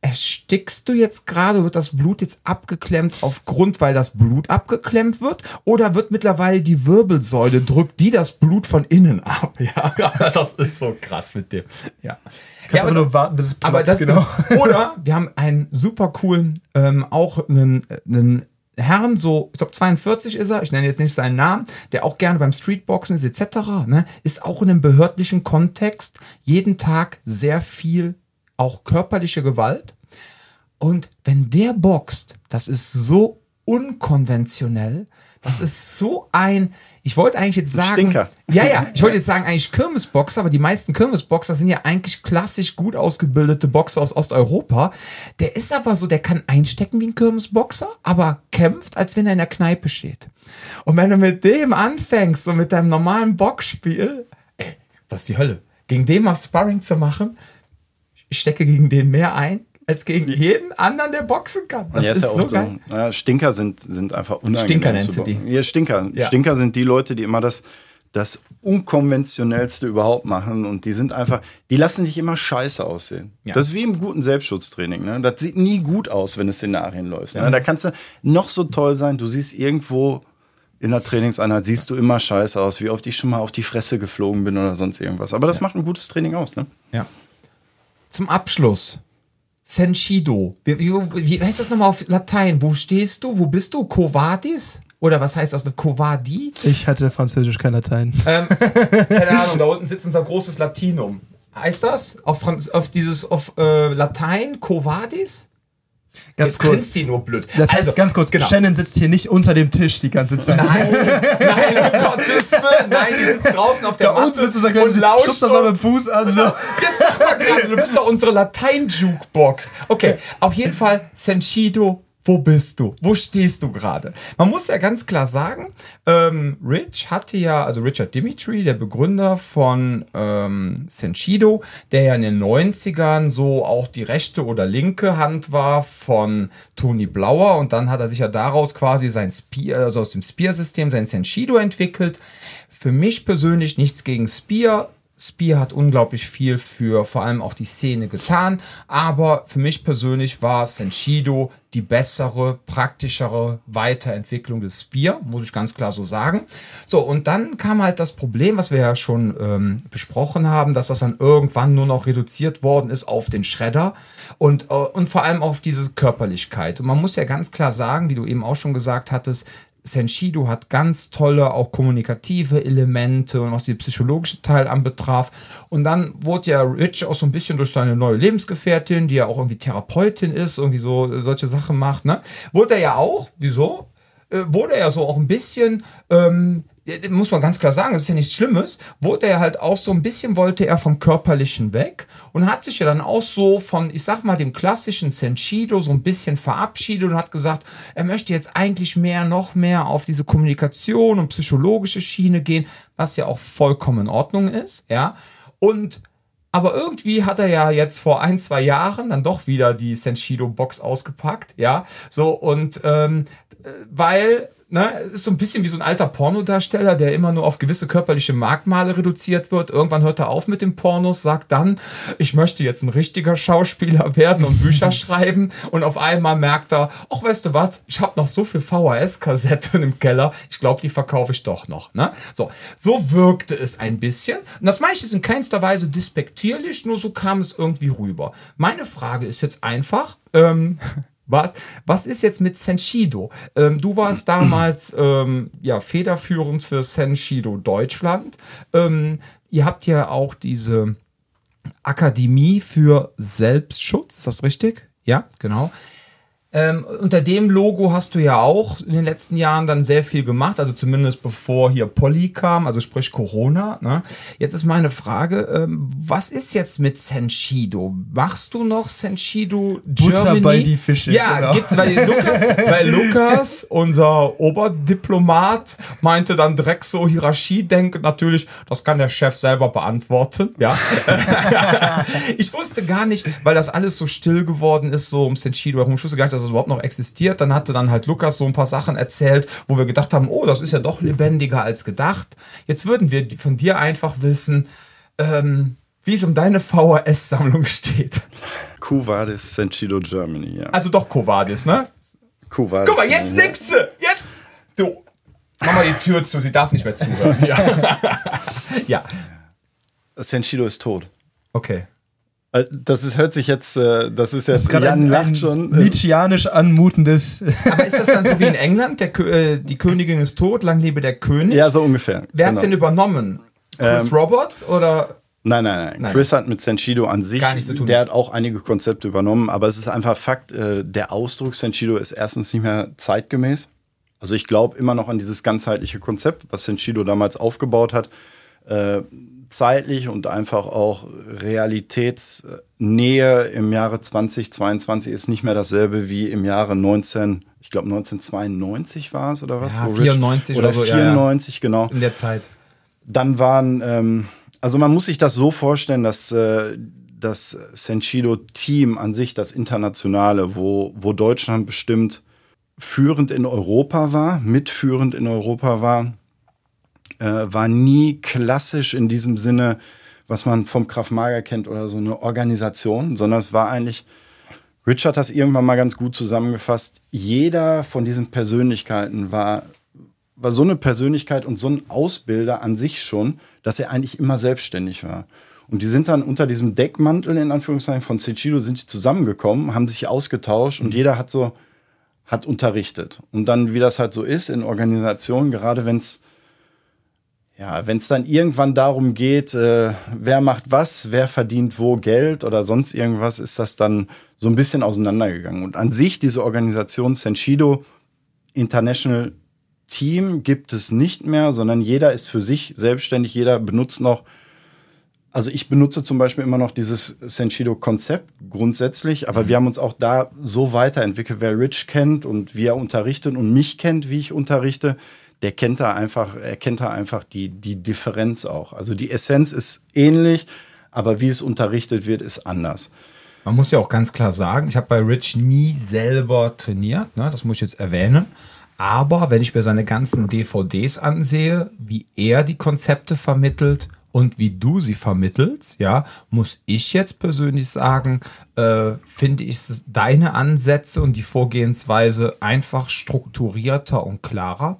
erstickst du jetzt gerade, wird das Blut jetzt abgeklemmt aufgrund, weil das Blut abgeklemmt wird? Oder wird mittlerweile die Wirbelsäule drückt, die das Blut von innen ab? Ja, das ist so krass mit dem. Ja. Kannst ja, aber nur warten, bis es aber ploppt, das genau. Oder wir haben einen super coolen, ähm, auch einen, einen Herrn, so, ich glaube 42 ist er, ich nenne jetzt nicht seinen Namen, der auch gerne beim Streetboxen ist, etc., ne, ist auch in einem behördlichen Kontext jeden Tag sehr viel auch körperliche Gewalt. Und wenn der boxt, das ist so unkonventionell, das ist so ein, ich wollte eigentlich jetzt sagen, Stinker. ja, ja, ich wollte jetzt sagen eigentlich Kirmesboxer, aber die meisten Kirmesboxer sind ja eigentlich klassisch gut ausgebildete Boxer aus Osteuropa. Der ist aber so, der kann einstecken wie ein Kirmesboxer, aber kämpft, als wenn er in der Kneipe steht. Und wenn du mit dem anfängst, so mit deinem normalen Boxspiel, ey, das ist die Hölle. Gegen den mal Sparring zu machen, ich stecke gegen den mehr ein, als gegen jeden anderen, der boxen kann. Das ja, ist, ist ja so auch so. geil. Ja, Stinker sind, sind einfach unangenehm. Stinker nennst du die. Ja, Stinker. Ja. Stinker sind die Leute, die immer das, das unkonventionellste überhaupt machen und die sind einfach, die lassen dich immer scheiße aussehen. Ja. Das ist wie im guten Selbstschutztraining. Ne? Das sieht nie gut aus, wenn du Szenarien läufst. Ne? Da kannst du noch so toll sein, du siehst irgendwo in der Trainingseinheit siehst du immer scheiße aus, wie oft ich schon mal auf die Fresse geflogen bin oder sonst irgendwas. Aber das macht ein gutes Training aus. Ne? Ja. Zum Abschluss. Senshido. Wie, wie, wie heißt das nochmal auf Latein? Wo stehst du? Wo bist du? Covadis? Oder was heißt das? Covadi? Ich hatte Französisch, kein Latein. Ähm, keine Ahnung, da unten sitzt unser großes Latinum. Heißt das? Auf, Franz auf dieses, auf äh, Latein Covadis? Ganz Jetzt grinst die nur blöd. Das heißt, ganz kurz, genau. Shannon sitzt hier nicht unter dem Tisch die ganze Zeit. Nein, nein, um Gottes Willen. Nein, die sitzt draußen auf der Da Matte sitzt du und lauscht schubst das mal mit dem Fuß an. So. Jetzt sag mal gerade, du bist doch unsere Latein-Jukebox. Okay, auf jeden Fall, Senshido, wo bist du? Wo stehst du gerade? Man muss ja ganz klar sagen, ähm, Rich hatte ja, also Richard Dimitri, der Begründer von ähm, Senshido, der ja in den 90ern so auch die rechte oder linke Hand war von Tony Blauer und dann hat er sich ja daraus quasi sein Spear, also aus dem Spear-System sein Senshido entwickelt. Für mich persönlich nichts gegen Spear. Spear hat unglaublich viel für vor allem auch die Szene getan, aber für mich persönlich war Senshido die bessere, praktischere Weiterentwicklung des Spear, muss ich ganz klar so sagen. So, und dann kam halt das Problem, was wir ja schon ähm, besprochen haben, dass das dann irgendwann nur noch reduziert worden ist auf den Schredder und, äh, und vor allem auf diese Körperlichkeit. Und man muss ja ganz klar sagen, wie du eben auch schon gesagt hattest, Senshido hat ganz tolle, auch kommunikative Elemente und was den psychologischen Teil anbetraf. Und dann wurde ja Rich auch so ein bisschen durch seine neue Lebensgefährtin, die ja auch irgendwie Therapeutin ist, irgendwie so äh, solche Sachen macht, ne? Wurde er ja auch, wieso? Äh, wurde er ja so auch ein bisschen, ähm, muss man ganz klar sagen, das ist ja nichts Schlimmes, wurde er halt auch so ein bisschen, wollte er vom Körperlichen weg und hat sich ja dann auch so von, ich sag mal, dem klassischen Senshido so ein bisschen verabschiedet und hat gesagt, er möchte jetzt eigentlich mehr, noch mehr auf diese Kommunikation und psychologische Schiene gehen, was ja auch vollkommen in Ordnung ist, ja. Und aber irgendwie hat er ja jetzt vor ein, zwei Jahren dann doch wieder die Senshido-Box ausgepackt, ja. So, und ähm, äh, weil, ne, es ist so ein bisschen wie so ein alter Pornodarsteller, der immer nur auf gewisse körperliche Merkmale reduziert wird. Irgendwann hört er auf mit den Pornos, sagt dann, ich möchte jetzt ein richtiger Schauspieler werden und Bücher schreiben. Und auf einmal merkt er, ach, weißt du was, ich habe noch so viel VHS-Kassetten im Keller, ich glaube, die verkaufe ich doch noch. Ne? So, so wirkte es ein bisschen. Und das meine ich jetzt in keinster Weise despektierlich, nur so kam es irgendwie rüber. Meine Frage ist jetzt einfach, ähm, was, was ist jetzt mit Senshido? Ähm, du warst damals ähm, ja, federführend für Senshido Deutschland. Ähm, ihr habt ja auch diese Akademie für Selbstschutz, ist das richtig? Ja, genau. Ähm, unter dem Logo hast du ja auch in den letzten Jahren dann sehr viel gemacht, also zumindest bevor hier Polly kam, also sprich Corona. Ne? Jetzt ist meine Frage, ähm, was ist jetzt mit Senshido? Machst du noch Senshido Butter Germany? bei die Fische, Ja, genau. gibt's, weil Lukas, weil Lukas, unser Oberdiplomat, meinte dann direkt so Hierarchiedenken natürlich, das kann der Chef selber beantworten, ja. ich wusste gar nicht, weil das alles so still geworden ist, so um Senshido herum. Ich wusste gar nicht, dass das überhaupt noch existiert. Dann hatte dann halt Lukas so ein paar Sachen erzählt, wo wir gedacht haben, oh, das ist ja doch lebendiger als gedacht. Jetzt würden wir von dir einfach wissen, ähm, wie es um deine VHS-Sammlung steht. Cuvadis Senshido Germany, ja. Also doch Covadis, ne? Cuvadis. Guck mal, jetzt nickt sie! Jetzt! Du! Mach mal die Tür zu, sie darf nicht mehr zuhören. Ja. ja. Senshido ist tot. Okay. Äh, Das ist, hört sich jetzt, äh, das ist jetzt, Gerade Jan ein, lacht schon. Äh, Nietzscheanisch anmutendes. Aber ist das dann so wie in England? Der, äh, die Königin ist tot, lang lebe der König. Ja, so ungefähr. Wer hat's genau. denn übernommen? Chris Ähm, Roberts oder? Nein, nein, nein, Nein. Chris hat mit Senshido an sich, Gar nichts zu tun. der hat auch einige Konzepte übernommen, aber es ist einfach Fakt, äh, der Ausdruck Senshido ist erstens nicht mehr zeitgemäß. Also ich glaube immer noch an dieses ganzheitliche Konzept, was Senshido damals aufgebaut hat. Zeitlich und einfach auch Realitätsnähe im Jahre 2022 ist nicht mehr dasselbe wie im Jahre 19, ich glaube 1992 war es oder was? Ja, wo Rich- 94 oder oder so, ja, ja. 94, genau In der Zeit. dann waren, ähm, also man muss sich das so vorstellen, dass äh, das Senshido-Team an sich, das internationale, wo, wo Deutschland bestimmt führend in Europa war, mitführend in Europa war, äh, war nie klassisch in diesem Sinne, was man vom Krav Maga kennt oder so eine Organisation, sondern es war eigentlich, Richard hat das irgendwann mal ganz gut zusammengefasst, jeder von diesen Persönlichkeiten war war so eine Persönlichkeit und so ein Ausbilder an sich schon, dass er eigentlich immer selbstständig war. Und die sind dann unter diesem Deckmantel, in Anführungszeichen, von Seichido sind die zusammengekommen, haben sich ausgetauscht und jeder hat so, hat unterrichtet. Und dann, wie das halt so ist in Organisationen, gerade wenn es ja, wenn es dann irgendwann darum geht, äh, wer macht was, wer verdient wo Geld oder sonst irgendwas, ist das dann so ein bisschen auseinandergegangen. Und an sich diese Organisation Senshido International Team gibt es nicht mehr, sondern jeder ist für sich selbstständig, jeder benutzt noch, also ich benutze zum Beispiel immer noch dieses Senshido-Konzept grundsätzlich, aber wir haben uns auch da so weiterentwickelt. Wer Rich kennt und wie er unterrichtet und mich kennt, wie ich unterrichte, der kennt da einfach, er kennt da einfach die, die Differenz auch. Also die Essenz ist ähnlich, aber wie es unterrichtet wird, ist anders. Man muss ja auch ganz klar sagen, ich habe bei Rich nie selber trainiert, ne? das muss ich jetzt erwähnen. Aber wenn ich mir seine ganzen DVDs ansehe, wie er die Konzepte vermittelt und wie du sie vermittelst, ja, muss ich jetzt persönlich sagen, äh, finde ich deine Ansätze und die Vorgehensweise einfach strukturierter und klarer.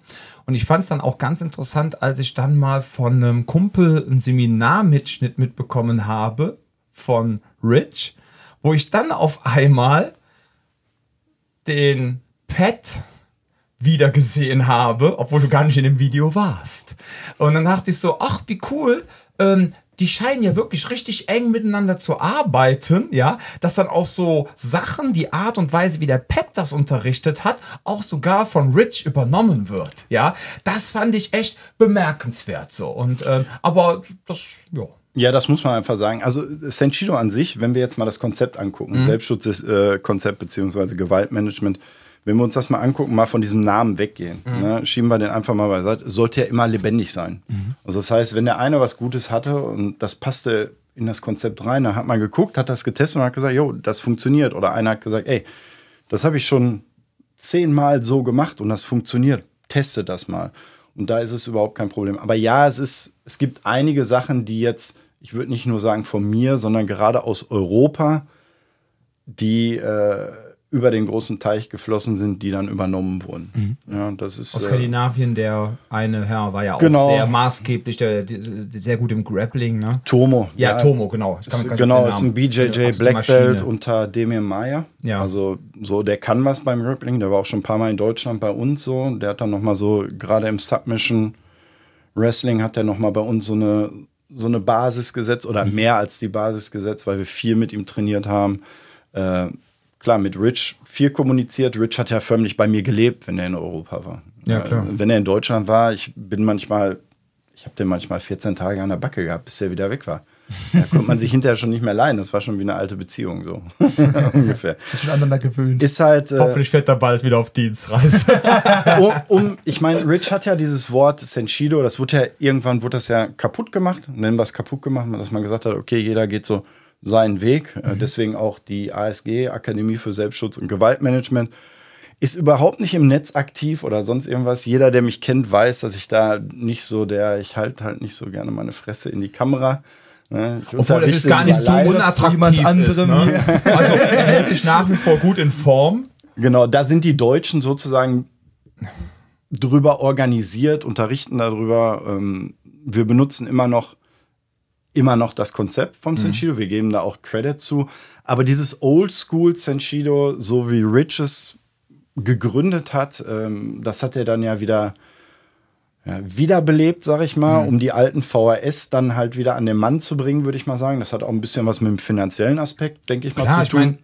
Und ich fand es dann auch ganz interessant, als ich dann mal von einem Kumpel einen Seminarmitschnitt mitbekommen habe von Rich, wo ich dann auf einmal den Pet wieder gesehen habe, obwohl du gar nicht in dem Video warst. Und dann dachte ich so, ach, wie cool, ähm, die scheinen ja wirklich richtig eng miteinander zu arbeiten, ja, dass dann auch so Sachen, die Art und Weise, wie der Pet das unterrichtet hat, auch sogar von Rich übernommen wird, ja. Das fand ich echt bemerkenswert so. Und, ähm, aber das, ja. Ja, das muss man einfach sagen. Also Senshido an sich, wenn wir jetzt mal das Konzept angucken, Selbstschutzkonzept beziehungsweise Gewaltmanagement, wenn wir uns das mal angucken, mal von diesem Namen weggehen, ne, schieben wir den einfach mal beiseite, sollte ja immer lebendig sein. Also das heißt, wenn der eine was Gutes hatte und das passte in das Konzept rein, dann hat man geguckt, hat das getestet und hat gesagt, jo, das funktioniert. Oder einer hat gesagt, ey, das habe ich schon zehnmal so gemacht und das funktioniert. Teste das mal. Und da ist es überhaupt kein Problem. Aber ja, es ist, es gibt einige Sachen, die jetzt, ich würde nicht nur sagen von mir, sondern gerade aus Europa, die äh, über den großen Teich geflossen sind, die dann übernommen wurden. Ja, das ist Aus äh, Skandinavien, der eine Herr war ja auch Genau. sehr maßgeblich, der, der, sehr gut im Grappling, ne? Tomo. Ja, Tomo, genau. Ist, genau, ist ein. BJJ Black Belt unter Demir Maya. Ja. Also so, der kann was beim Grappling. Der war auch schon ein paar Mal in Deutschland bei uns so. Der hat dann noch mal so, gerade im Submission Wrestling hat er noch mal bei uns so eine, so eine Basis gesetzt oder Mhm. mehr als die Basis gesetzt, weil wir viel mit ihm trainiert haben. Äh, klar, mit Rich viel kommuniziert. Rich hat ja förmlich bei mir gelebt, wenn er in Europa war. Ja, klar. Äh, Wenn er in Deutschland war, ich bin manchmal, ich habe den manchmal 14 Tage an der Backe gehabt, bis er wieder weg war. Da konnte man sich hinterher schon nicht mehr leihen. Das war schon wie eine alte Beziehung, so ungefähr. Schon aneinander gewöhnt. Ist halt, äh, Hoffentlich fährt er bald wieder auf Dienstreise. um, um, ich meine, Rich hat ja dieses Wort Senshido, das wurde ja irgendwann wurde das ja kaputt gemacht, nennen wir es kaputt gemacht, dass man gesagt hat, okay, jeder geht so seinen Weg. Äh, Deswegen auch die ASG, Akademie für Selbstschutz und Gewaltmanagement, ist überhaupt nicht im Netz aktiv oder sonst irgendwas. Jeder, der mich kennt, weiß, dass ich da nicht so der, ich halte halt nicht so gerne meine Fresse in die Kamera. Ne? Ich Obwohl das ist gar nicht so unattraktiv jemand ist, anderem ne? Also er hält sich nach wie vor gut in Form. Genau, da sind die Deutschen sozusagen drüber organisiert, unterrichten darüber. Ähm, wir benutzen immer noch immer noch das Konzept vom Senshido. Wir geben da auch Credit zu. Aber dieses Oldschool Senshido, so wie Rich es gegründet hat, ähm, das hat er dann ja wieder ja, wiederbelebt, sag ich mal, um die alten VHS dann halt wieder an den Mann zu bringen, würde ich mal sagen. Das hat auch ein bisschen was mit dem finanziellen Aspekt, denke ich mal, Klar, zu ich tun. mein,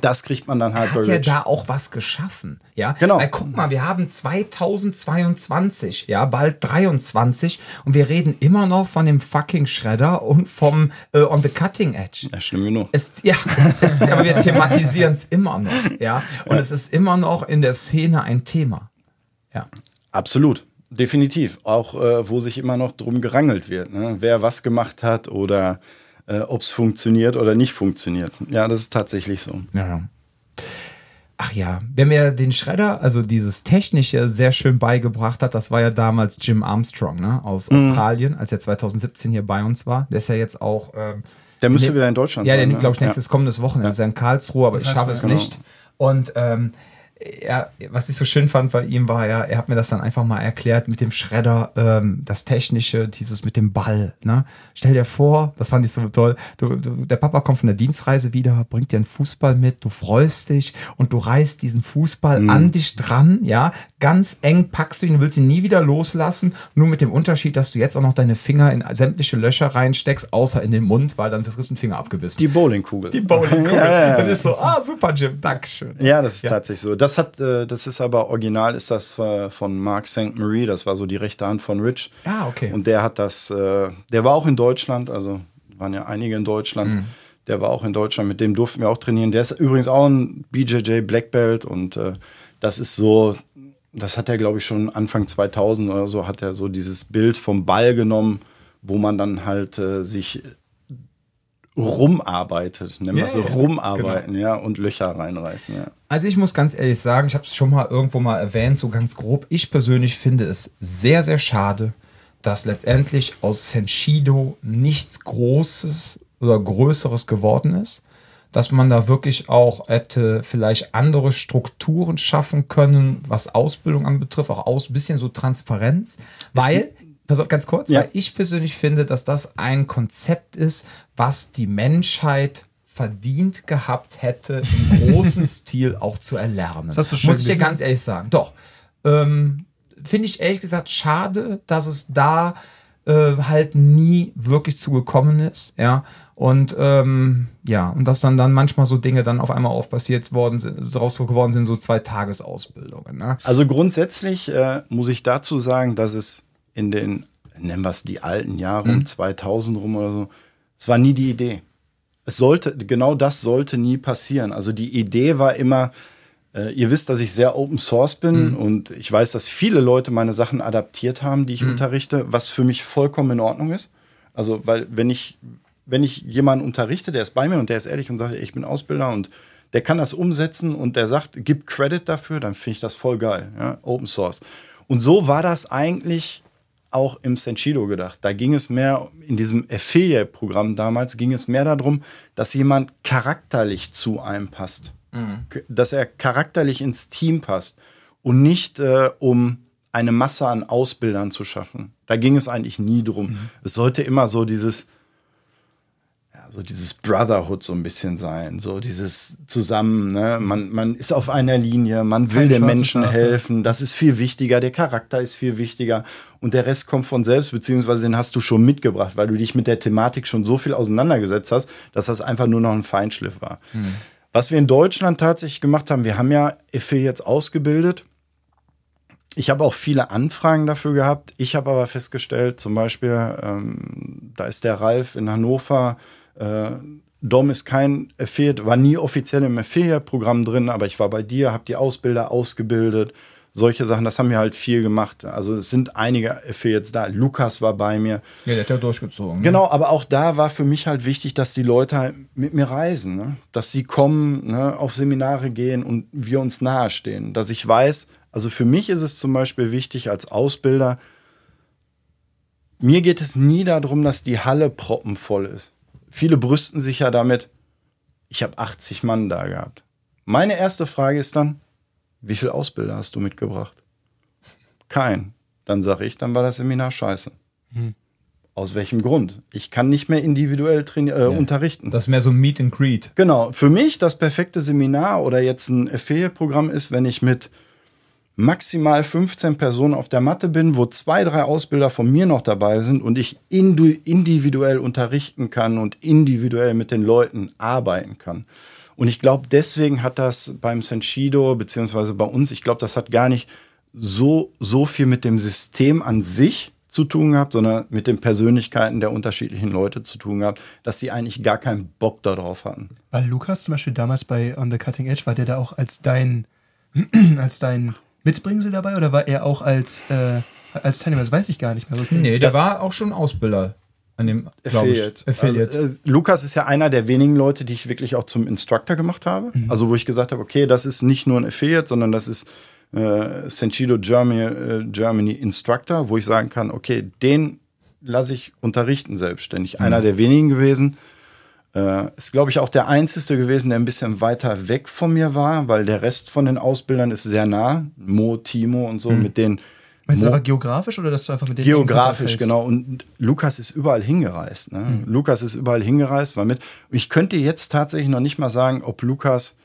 das kriegt man dann halt hat bei ja Rich. da auch was geschaffen, ja. Genau. Weil guck mal, wir haben 2022, ja, bald 23 und wir reden immer noch von dem fucking Shredder und vom äh, On the Cutting Edge. Ja, schlimm genug. Es, ja, ist, aber wir thematisieren es immer noch, ja. Und es ist immer noch in der Szene ein Thema. Ja. Absolut, definitiv. Auch äh, wo sich immer noch drum gerangelt wird, ne? wer was gemacht hat oder äh, ob es funktioniert oder nicht funktioniert. Ja, das ist tatsächlich so. Ja. Ach ja, wer mir den Schredder, also dieses Technische, sehr schön beigebracht hat, das war ja damals Jim Armstrong, ne, aus Mhm. Australien, als er 2017 hier bei uns war. Der ist ja jetzt auch. Ähm, Der müsste ne- wieder in Deutschland ja, sein. der ne? nimmt, glaube ich, nächstes kommendes Wochenende. Ist ja in Karlsruhe, aber ich schaffe es genau. nicht. Und ähm, er, was ich so schön fand bei ihm war ja, er hat mir das dann einfach mal erklärt mit dem Schredder, ähm, das Technische, dieses mit dem Ball. Ne? Stell dir vor, das fand ich so toll. Du, du, der Papa kommt von der Dienstreise wieder, bringt dir einen Fußball mit, du freust dich und du reißt diesen Fußball Mhm. an dich dran, ja, ganz eng packst du ihn, willst ihn nie wieder loslassen, nur mit dem Unterschied, dass du jetzt auch noch deine Finger in sämtliche Löcher reinsteckst, außer in den Mund, weil dann kriegst du einen Finger abgebissen. Die Bowlingkugel. Die Bowlingkugel. Ja, ja, ja. Das ist so, ah, super, Jim, Dankeschön. Ja, das ist tatsächlich so. Das hat, äh, das ist aber original, ist das äh, von Mark St. Marie, das war so die rechte Hand von Rich. Ah, okay. Und der hat das, äh, der war auch in Deutschland, also waren ja einige in Deutschland. Mhm. Der war auch in Deutschland, mit dem durften wir auch trainieren. Der ist übrigens auch ein BJJ Black Belt und das ist so, das hat er glaube ich schon Anfang 2000 oder so, hat er so dieses Bild vom Ball genommen, wo man dann halt sich rumarbeitet, Ja, es so, rumarbeiten, ja, und Löcher reinreißen, ja. Also ich muss ganz ehrlich sagen, ich habe es schon mal irgendwo mal erwähnt, so ganz grob. Ich persönlich finde es sehr, sehr schade, dass letztendlich aus Senshido nichts Großes oder Größeres geworden ist. Dass man da wirklich auch hätte vielleicht andere Strukturen schaffen können, was Ausbildung anbetrifft, auch aus bisschen so Transparenz. Weil, pass auf ganz kurz, Ja. weil ich persönlich finde, dass das ein Konzept ist, was die Menschheit verdient gehabt hätte, im großen Stil auch zu erlernen. Das hast du schön Muss ich dir ganz ehrlich sagen. Doch. Ähm, Finde ich ehrlich gesagt schade, dass es da äh, halt nie wirklich zugekommen ist, ja. Und ähm, ja, und dass dann dann manchmal so Dinge dann auf einmal aufpassiert worden sind, daraus so geworden sind, so zwei Tagesausbildungen. Ne? Also grundsätzlich äh, muss ich dazu sagen, dass es in den, nennen wir es die alten Jahre um 2000 rum oder so, es war nie die Idee. Es sollte, genau das sollte nie passieren. Also die Idee war immer, äh, ihr wisst, dass ich sehr Open Source bin und ich weiß, dass viele Leute meine Sachen adaptiert haben, die ich unterrichte, was für mich vollkommen in Ordnung ist. Also, weil wenn ich, wenn ich jemanden unterrichte, der ist bei mir und der ist ehrlich und sagt, ich bin Ausbilder und der kann das umsetzen und der sagt, gibt Credit dafür, dann finde ich das voll geil. Ja? Open Source. Und so war das eigentlich auch im Senshido gedacht. Da ging es mehr, in diesem Affiliate-Programm damals, ging es mehr darum, dass jemand charakterlich zu einem passt. K- Dass er charakterlich ins Team passt und nicht äh, um eine Masse an Ausbildern zu schaffen. Da ging es eigentlich nie drum. Es sollte immer so dieses, ja, so dieses Brotherhood so ein bisschen sein, so dieses zusammen, ne? man, man ist auf einer Linie, man will den Menschen Schafe. helfen, das ist viel wichtiger, der Charakter ist viel wichtiger und der Rest kommt von selbst, beziehungsweise den hast du schon mitgebracht, weil du dich mit der Thematik schon so viel auseinandergesetzt hast, dass das einfach nur noch ein Feinschliff war. Was wir in Deutschland tatsächlich gemacht haben, wir haben ja Affiliates ausgebildet, ich habe auch viele Anfragen dafür gehabt. Ich habe aber festgestellt, zum Beispiel, ähm, da ist der Ralf in Hannover. Äh, Dom ist kein Affiliate, war nie offiziell im Affiliate-Programm drin, aber ich war bei dir, habe die Ausbilder ausgebildet. Solche Sachen, das haben wir halt viel gemacht. Also es sind einige Affiliates da. Lukas war bei mir. Ja, der hat ja durchgezogen. ne? Genau, aber auch da war für mich halt wichtig, dass die Leute halt mit mir reisen, ne? dass sie kommen, ne? auf Seminare gehen und wir uns nahestehen. Dass ich weiß, also für mich ist es zum Beispiel wichtig als Ausbilder, mir geht es nie darum, dass die Halle proppenvoll ist. Viele brüsten sich ja damit, ich habe 80 Mann da gehabt. Meine erste Frage ist dann, wie viele Ausbilder hast du mitgebracht? Kein. Dann sage ich, dann war das Seminar scheiße. Aus welchem Grund? Ich kann nicht mehr individuell äh, unterrichten. Das ist mehr so ein Meet and Greet. Genau. Für mich das perfekte Seminar oder jetzt ein Affiliate-Programm ist, wenn ich mit maximal 15 Personen auf der Matte bin, wo zwei, drei Ausbilder von mir noch dabei sind und ich individuell unterrichten kann und individuell mit den Leuten arbeiten kann. Und ich glaube, deswegen hat das beim Senshido, beziehungsweise bei uns, ich glaube, das hat gar nicht so, so viel mit dem System an sich zu tun gehabt, sondern mit den Persönlichkeiten der unterschiedlichen Leute zu tun gehabt, dass sie eigentlich gar keinen Bock darauf hatten. War Lukas zum Beispiel damals bei On the Cutting Edge, war der da auch als dein, als dein Mitbringsel dabei oder war er auch als, äh, als Teilnehmer? Das weiß ich gar nicht mehr. Okay. Nee, der das war auch schon Ausbilder an dem Affiliate. Affiliate. Also, äh, Lukas ist ja einer der wenigen Leute, die ich wirklich auch zum Instructor gemacht habe. Mhm. Also wo ich gesagt habe, okay, das ist nicht nur ein Affiliate, sondern das ist äh, Senshido Germany, äh, Germany Instructor, wo ich sagen kann, okay, den lasse ich unterrichten selbstständig. Mhm. Einer der wenigen gewesen. Äh, ist, glaube ich, auch der einzige gewesen, der ein bisschen weiter weg von mir war, weil der Rest von den Ausbildern ist sehr nah. Mo, Timo und so, mhm. mit denen. Meinst du einfach geografisch oder dass du einfach mit denen Geografisch, genau. Und Lukas ist überall hingereist. Ne? Mhm. Lukas ist überall hingereist, war mit. Ich könnte jetzt tatsächlich noch nicht mal sagen, ob Lukas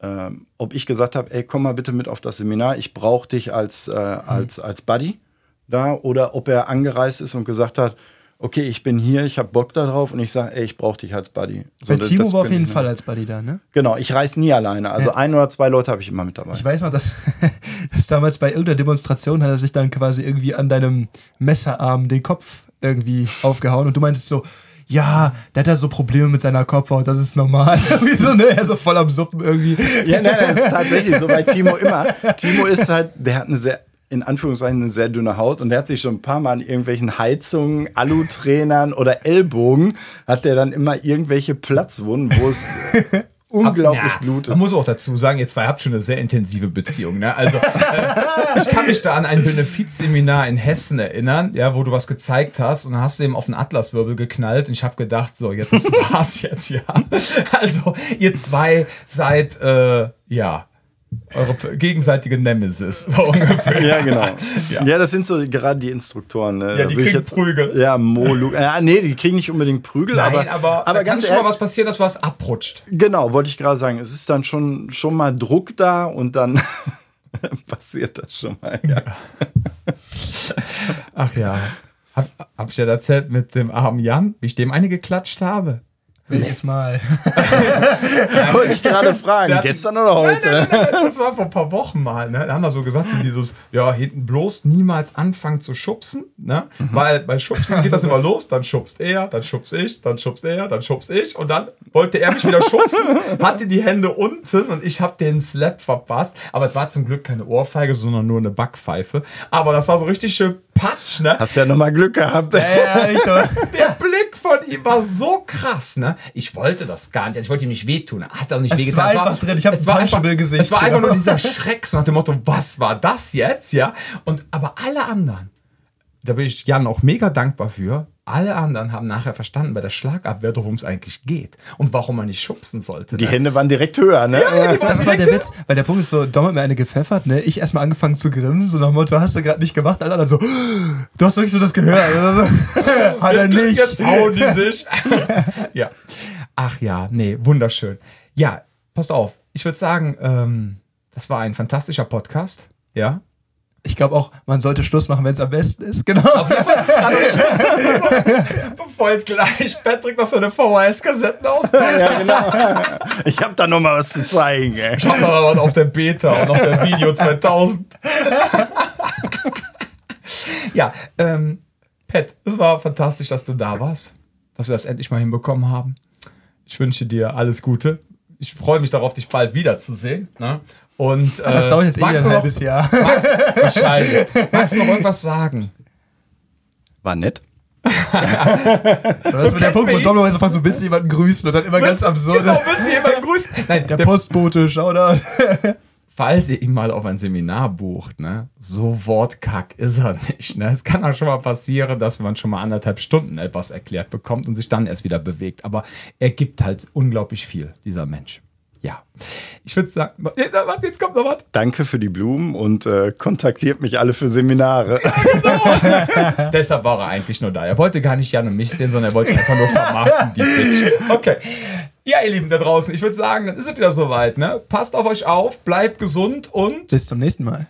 ähm, ob ich gesagt habe, ey, komm mal bitte mit auf das Seminar, ich brauche dich als, äh, als, als Buddy da, oder ob er angereist ist und gesagt hat, okay, ich bin hier, ich habe Bock darauf und ich sage, ey, ich brauche dich als Buddy. So, Bei Timo war auf jeden Fall als Buddy da, ne? Genau, ich reise nie alleine. Also ja. ein oder zwei Leute habe ich immer mit dabei. Ich weiß noch, dass, dass damals bei irgendeiner Demonstration hat er sich dann quasi irgendwie an deinem Messerarm den Kopf irgendwie aufgehauen und du meintest so, ja, der hat ja so Probleme mit seiner Kopfhaut, das ist normal. irgendwie so, ne? Er ist so voll am Suppen irgendwie. Ja, nein, nein, das ist tatsächlich so bei Timo immer. Timo ist halt, der hat eine sehr, in Anführungszeichen eine sehr dünne Haut und der hat sich schon ein paar Mal an irgendwelchen Heizungen, Alutrainern oder Ellbogen, hat der dann immer irgendwelche Platzwunden, wo es unglaublich Hab, blutet. Man muss auch dazu sagen, ihr zwei habt schon eine sehr intensive Beziehung. Ne? Also äh, ich kann mich da an ein Benefizseminar in Hessen erinnern, ja, wo du was gezeigt hast und dann hast du eben auf den Atlaswirbel geknallt und ich habe gedacht, so jetzt war's jetzt ja. Also ihr zwei seid äh, ja eure gegenseitige Nemesis, so ungefähr. ja, genau. Ja. ja. das sind so gerade die Instruktoren. Ne? Ja, die kriegen jetzt, Prügel. Ja, Mo, Lu ja, nee, die kriegen nicht unbedingt Prügel, Nein, aber, aber, aber ganz schon mal was passieren, dass was abrutscht. Genau, wollte ich gerade sagen. Es ist dann schon, schon mal Druck da und dann passiert das schon mal. Ja. Ach ja. Hab, hab ich ja erzählt mit dem armen Jan, wie ich dem eine geklatscht habe? Welches Mal? Wollte ich gerade fragen. Hatten, Gestern oder heute? Nein, nein, nein, das war vor ein paar Wochen mal. Ne? Da haben wir so gesagt, so dieses, ja, hinten bloß niemals anfangen zu schubsen. Ne? Mhm. Weil bei Schubsen geht das immer los. Dann schubst er, dann schubst ich, dann schubst er, dann schubst ich. Und dann wollte er mich wieder schubsen, hatte die Hände unten und ich habe den Slap verpasst. Aber es war zum Glück keine Ohrfeige, sondern nur eine Backpfeife. Aber das war so richtig schön Patsch, ne? Hast ja nochmal Glück gehabt. Ja, ja, so. Der Blick von ihm war so krass, ne? Ich wollte das gar nicht. Ich wollte ihm nicht wehtun. Er hat auch nicht wehgetan. Es war einfach drin. Ich habe ein Punchable gesehen. Es war einfach nur dieser Schreck, so nach dem Motto, was war das jetzt, ja? Und, aber alle anderen, da bin ich Jan auch mega dankbar für, alle anderen haben nachher verstanden bei der Schlagabwehr, worum es eigentlich geht und warum man nicht schubsen sollte. Die ne? Hände waren direkt höher, ne? Ja, das war der Witz, weil der Punkt ist so, Dom hat mir eine gepfeffert, ne? Ich erstmal angefangen zu grinsen, so nach dem Motto, hast du gerade nicht gemacht, alle anderen so, du hast wirklich so das gehört. Also, hat er nicht. Jetzt hauen die sich. ja. Ach ja, nee, wunderschön. Ja, passt auf. Ich würde sagen, ähm, das war ein fantastischer Podcast. Ja, ich glaube auch, man sollte Schluss machen, wenn es am besten ist. Genau. Auf jeden Fall ist gerade Schluss. Bevor jetzt gleich Patrick noch seine VHS-Kassetten auspackt. Ja, genau. Ich habe da noch mal was zu zeigen. Ey. Habe noch was auf der Beta und auf der Video 2000. ja, ähm, Pat, es war fantastisch, dass du da warst. Dass wir das endlich mal hinbekommen haben. Ich wünsche dir alles Gute. Ich freue mich darauf, dich bald wiederzusehen. Ne? Und, Ach, das äh, dauert jetzt eh ein halbes Jahr. Magst, wahrscheinlich. Magst du noch irgendwas sagen? War nett. das so ist der Punkt, wo Domino jetzt anfängt, so willst du jemanden grüßen und dann immer ganz absurd. Genau, willst du jemanden grüßen? Nein, der, der Postbote, Shoutout. Falls ihr ihn mal auf ein Seminar bucht, ne, so wortkack ist er nicht. Ne? Es kann auch schon mal passieren, dass man schon mal anderthalb Stunden etwas erklärt bekommt und sich dann erst wieder bewegt. Aber er gibt halt unglaublich viel, dieser Mensch ja, ich würde sagen, warte, jetzt kommt noch was. Danke für die Blumen und äh, kontaktiert mich alle für Seminare. Ja, genau. Deshalb war er eigentlich nur da. Er wollte gar nicht Jan und mich sehen, sondern er wollte einfach nur vermarkten, die Bitch. Okay. Ja, ihr Lieben da draußen, ich würde sagen, dann ist es wieder soweit. Ne? Passt auf euch auf, bleibt gesund und bis zum nächsten Mal.